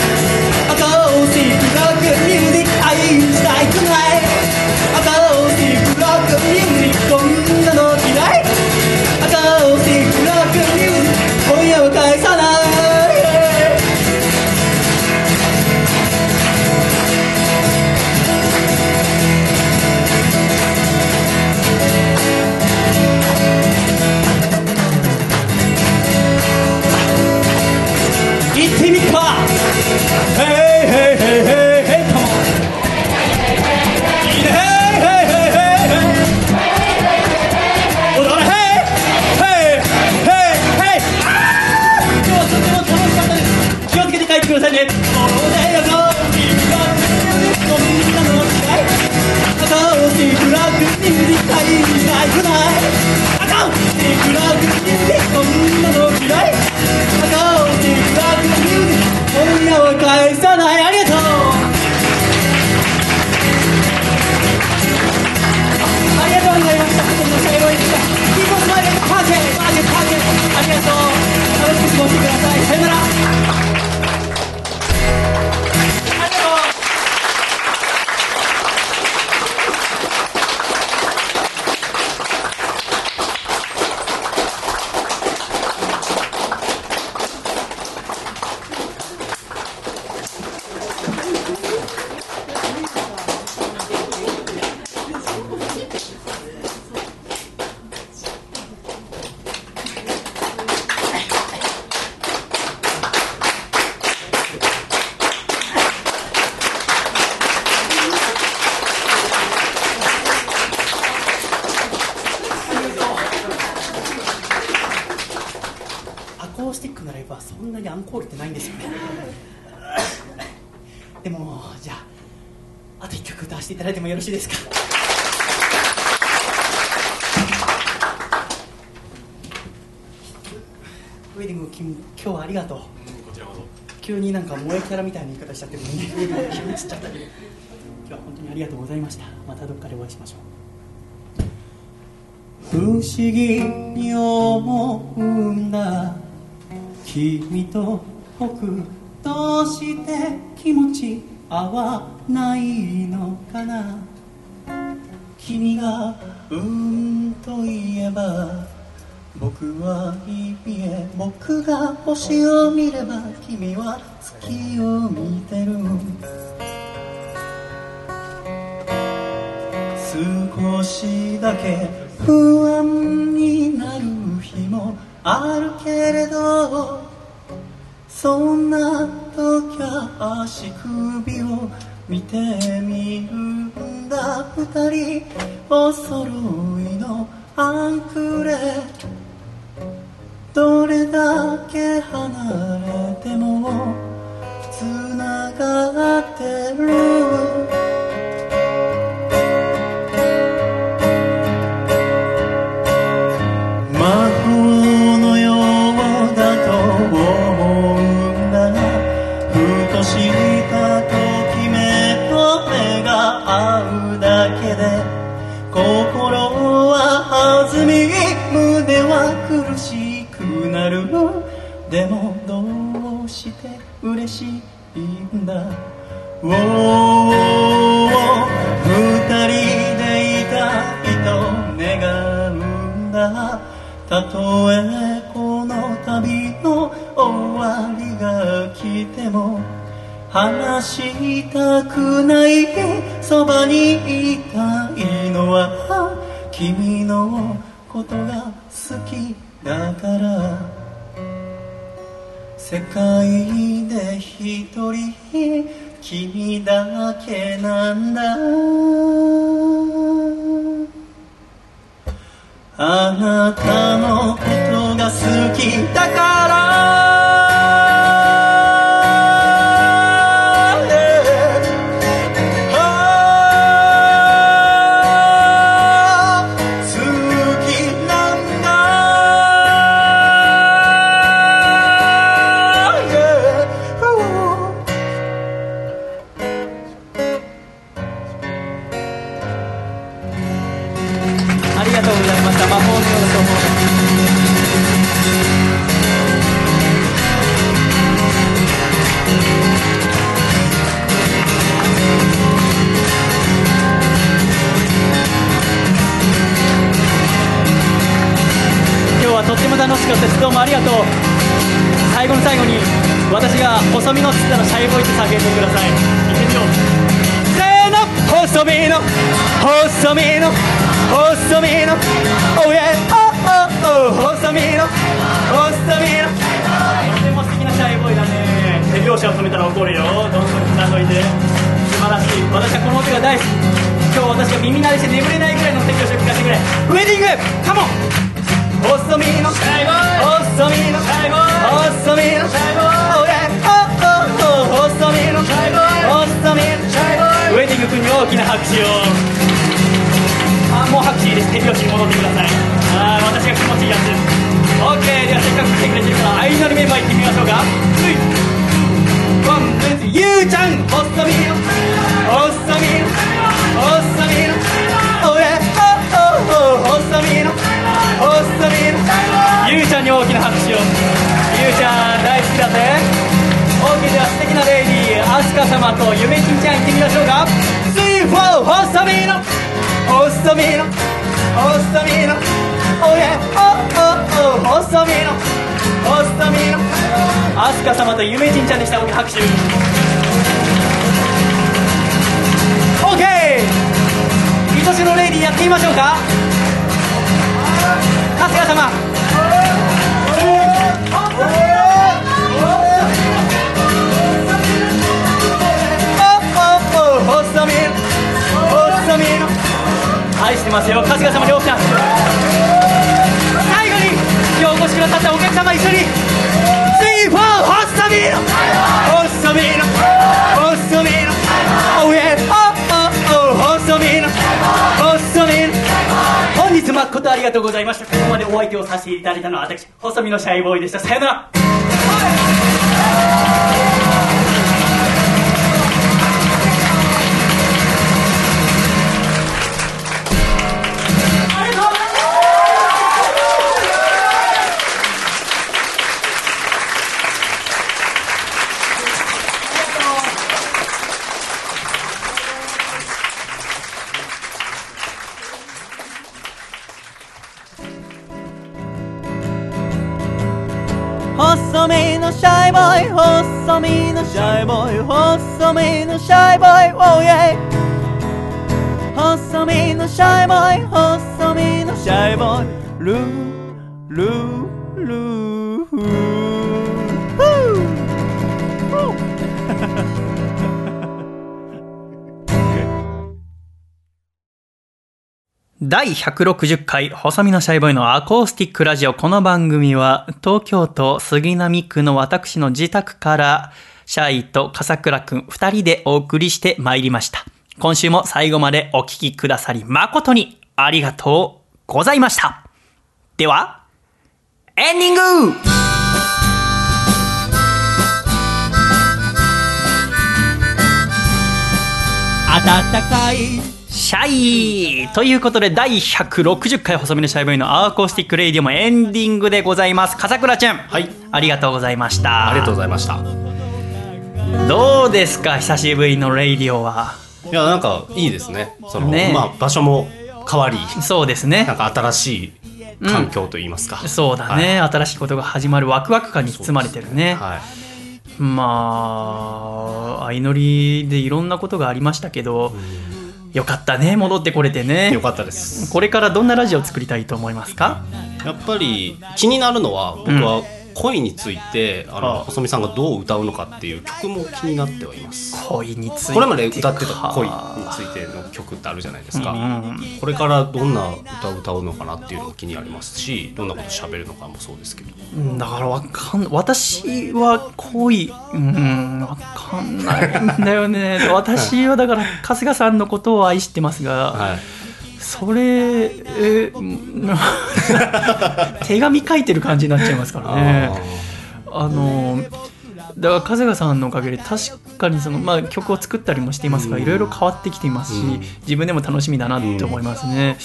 A: しいですか？ウウェディング君今日はありがとう。
G: こちらこそ。
A: 急になんか萌えキャラみたいな言い方しちゃってるのに。急につっちゃったけど。今日は本当にありがとうございました。またどっかでお会いしましょう。不思議に思うんだ。君と僕どうして気持ち合わない星を見れば君は月を見てる少しだけ不安になる日もあるけれどそんな時は足首を見てみるんだ。二人お揃いのアンクレ。どれだけ離れても繋がってる。だおー二人でいたいと願うんだ。たとえこの旅の終わりが来ても話したくないそばにいたいのは君のことが好きだから。世界一人君だけなんだ。あなたのことが好きだから。どうもありがとう。最後の最後に私が細身のつったらシャイボーイって叫んでください。行ってみよう。せーの細身の細身の細身の Oh yeah oh oh oh 細身の細身の。とても素敵なシャイボーイだね。手拍子を止めたら怒るよ。どんどんつなどいて。素晴らしい。私はこの音が大好き。今日私が耳慣れして眠れないぐらいの手拍子を聞かせてくれ。ウェディング!カモン!細身のシャイボーイ細身のシャイボーイ細身のシャイボーイ Oh yeah oh oh oh 細身のシャイボーイ細身のシャイボーイウェディング君に大きな拍手をあもう拍手いいです手拍子に戻ってくださいあー私が気持ちいいやつです OK ではせっかく来てくれてるから愛のあるメンバー行ってみましょうかワンツーゆうちゃん細身の細身の細身の Oh yeah oh oh oh 細身の細身のゆうちゃんに大きな拍手を。ゆうちゃん大好きだぜ。OK では素敵なレディーアスカ様とゆめちんちゃん行ってみましょうか。3、4細身の。細身の細身の。Oh yeah oh oh oh 細身の細身の。アスカ様とゆめちんちゃんでした。大きな拍手 OK 愛しのレディーやってみましょうか。ますよ。春日様に大きな拍手最後に今日お越しくださったお客様一緒に。スイーフォー細身の。細身の。細身の Oh yeah oh oh oh 細身の。細身の。本日誠ありがとうがとうございました。ここまでお相手をさせていただいたのは私細身のシャイボーイでした。さよなら。
H: イボーイ細身のシャイボーイ細身のシャイボーイ。Oh yeah 細身のシャイボーイ細身のシャイボーイルールー
A: 第160回細身のシャイボーイのアコースティックラジオこの番組は東京都杉並区の私の自宅からシャイと笠倉くん2人でお送りしてまいりました。今週も最後までお聞きくださり誠にありがとうございました。ではエンディング。
H: 暖かい
A: シャイ。ということで第160回細身のシャイボーイの acoustic radio もエンディングでございます。笠倉ちゃん
I: はい。
A: ありがとうございました。
I: ありがとうございました。
A: どうですか久しぶりのレイディオは？い
I: やなんかいいですね。その
A: ね。
I: まあ場所も変わり
A: そうですね。
I: なんか新しい環境といいますか、
A: そうだね、新しいことが始まるワクワク感に包まれてるね、
I: はい。
A: まあ相乗りでいろんなことがありましたけど、よかったね戻ってこれてね。
I: よかったです。
A: これからどんなラジオを作りたいと思いますか？
I: やっぱり気になるのは僕は恋について、あの細見さんがどう歌うのかっていう曲も気になってはいます。
A: 恋について
I: これまで歌ってた
A: か
I: 恋についての曲ってあるじゃないですか、
A: うん。
I: これからどんな歌を歌うのかなっていうのも気になりますしどんなこと喋るのかもそうですけど。
A: うんだからわかん私は恋うんわかんないんだよね。(laughs) 私はだから春日さんのことを愛してますが、
I: はい
A: それえうん (laughs) 手紙書いてる感じになっちゃいますからね。あのだから春日さんのおかげで確かにその、まあ、曲を作ったりもしていますがいろいろ変わってきていますし、
I: うん。
A: 自分でも楽しみだなって思いますね、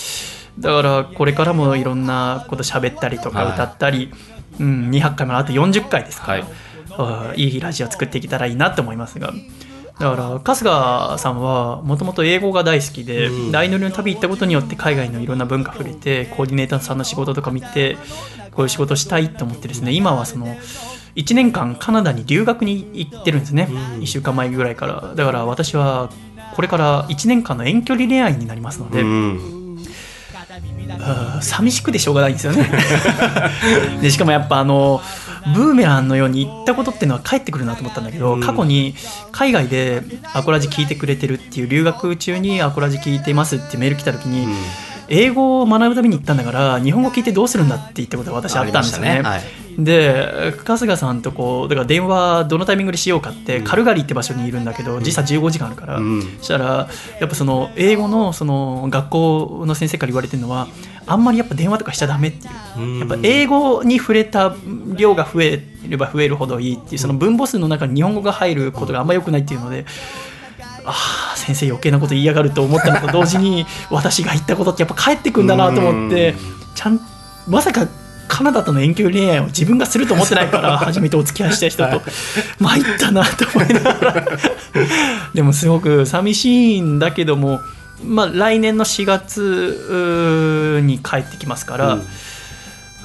A: だからこれからもいろんなこと喋ったりとか
I: はい。
A: 歌ったり、うん、200回まであと40回ですから、
I: はい。
A: あいいラジオ作っていけたらいいなと思いますがだから春日さんはもともと英語が大好きで、
I: うん。
A: 大乗りの旅行ったことによって海外のいろんな文化触れてコーディネーターさんの仕事とか見てこういう仕事したいと思ってですね今はその1年間カナダに留学に行ってるんですね、
I: うん。
A: 1週間前ぐらいから。だから私はこれから1年間の遠距離恋愛になりますので、
I: うん
A: うん寂しくてしょうがないんですよね。(laughs) でしかもやっぱあのブーメランのように行ったことっていうのは帰ってくるなと思ったんだけど、
I: うん。
A: 過去に海外でアコラジ聞いてくれてるっていう留学中にアコラジ聞いてますってメール来た時に、
I: うん。
A: 英語を学ぶために行ったんだから日本語聞いてどうするんだって言ったことが私あったんですよね。で春日さんとこうだから電話どのタイミングでしようかって、カルガリーって場所にいるんだけど時差15時間あるから、
I: うん。
A: そしたらやっぱその英語のその学校の先生から言われてるのはあんまりやっぱ電話とかしちゃダメっていう。
I: うん。
A: やっぱ英語に触れた量が増えれば増えるほどいいっていうその分母数の中に日本語が入ることがあんま良くないっていうので。ああ先生余計なこと言いやがると思ったのと同時に私が言ったことってやっぱ返ってくんだなと思ってちゃんまさかカナダとの遠距離恋愛を自分がすると思ってないから初めてお付き合いした人と。参ったなと思いながら。(laughs) でもすごく寂しいんだけども、まあ、来年の4月に帰ってきますから、
I: うん。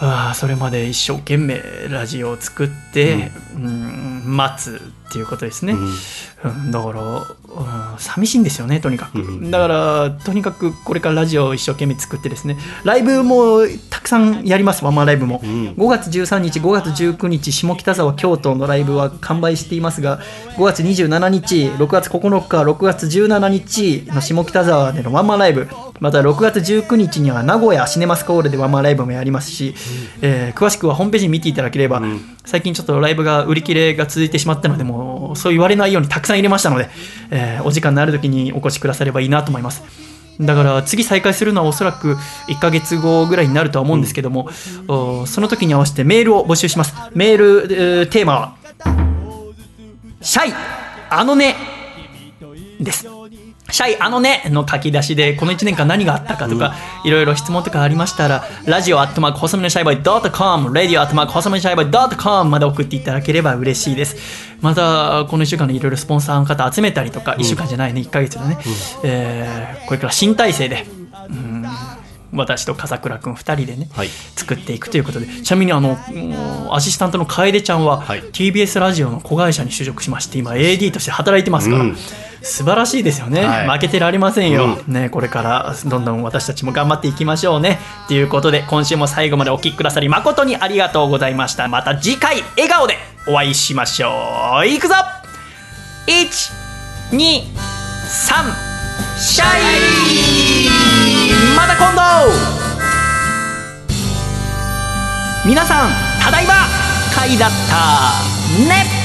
A: ああそれまで一生懸命ラジオを作って、うん待つっていうことですね、うん。だから、うん寂しいんですよねとにかく、
I: うん。
A: だからとにかくこれからラジオを一生懸命作ってですね。ライブもたくさんやりますワンマンライブも、
I: ん。
A: 5月13日5月19日下北沢京都のライブは完売していますが5月27日6月9日6月17日の下北沢でのワンマンライブ。また6月19日には名古屋シネマスコールでワンマンライブもやりますし、えー詳しくはホームページ見ていただければ、最近ちょっとライブが売り切れが続いてしまったのでもうそう言われないようにたくさん入れましたので、えーお時間のある時にお越しくださればいいなと思います。だから次再開するのはおそらく1ヶ月後ぐらいになるとは思うんですけども、おその時に合わせてメールを募集します。メール、えーテーマは「シャイあのね」です。シャイあのねの書き出しでこの1年間何があったかとか、いろいろ質問とかありましたらラジオアットマーク細身のシャイボーイドットコムラディオアットマーク細身のシャイボーイドットコムまで送っていただければ嬉しいですまたこの1週間でいろいろスポンサーの方集めたりとか、1週間じゃないね1ヶ月でね、えーこれから新体制でうん私と笠倉君2人でね、
I: はい。
A: 作っていくということで。ちなみにあのアシスタントの楓ちゃんは、
I: はい。
A: TBS ラジオの子会社に就職しまして今 AD として働いてますから、
I: うん
A: 素晴らしいですよね、
I: はい。
A: 負けてられませんよ、ね、これからどんどん私たちも頑張っていきましょうね。ということで今週も最後までお聴きくださり誠にありがとうございました。また次回笑顔でお会いしましょう。いくぞ！123シャイ！また今度！皆さんただいま！会だったね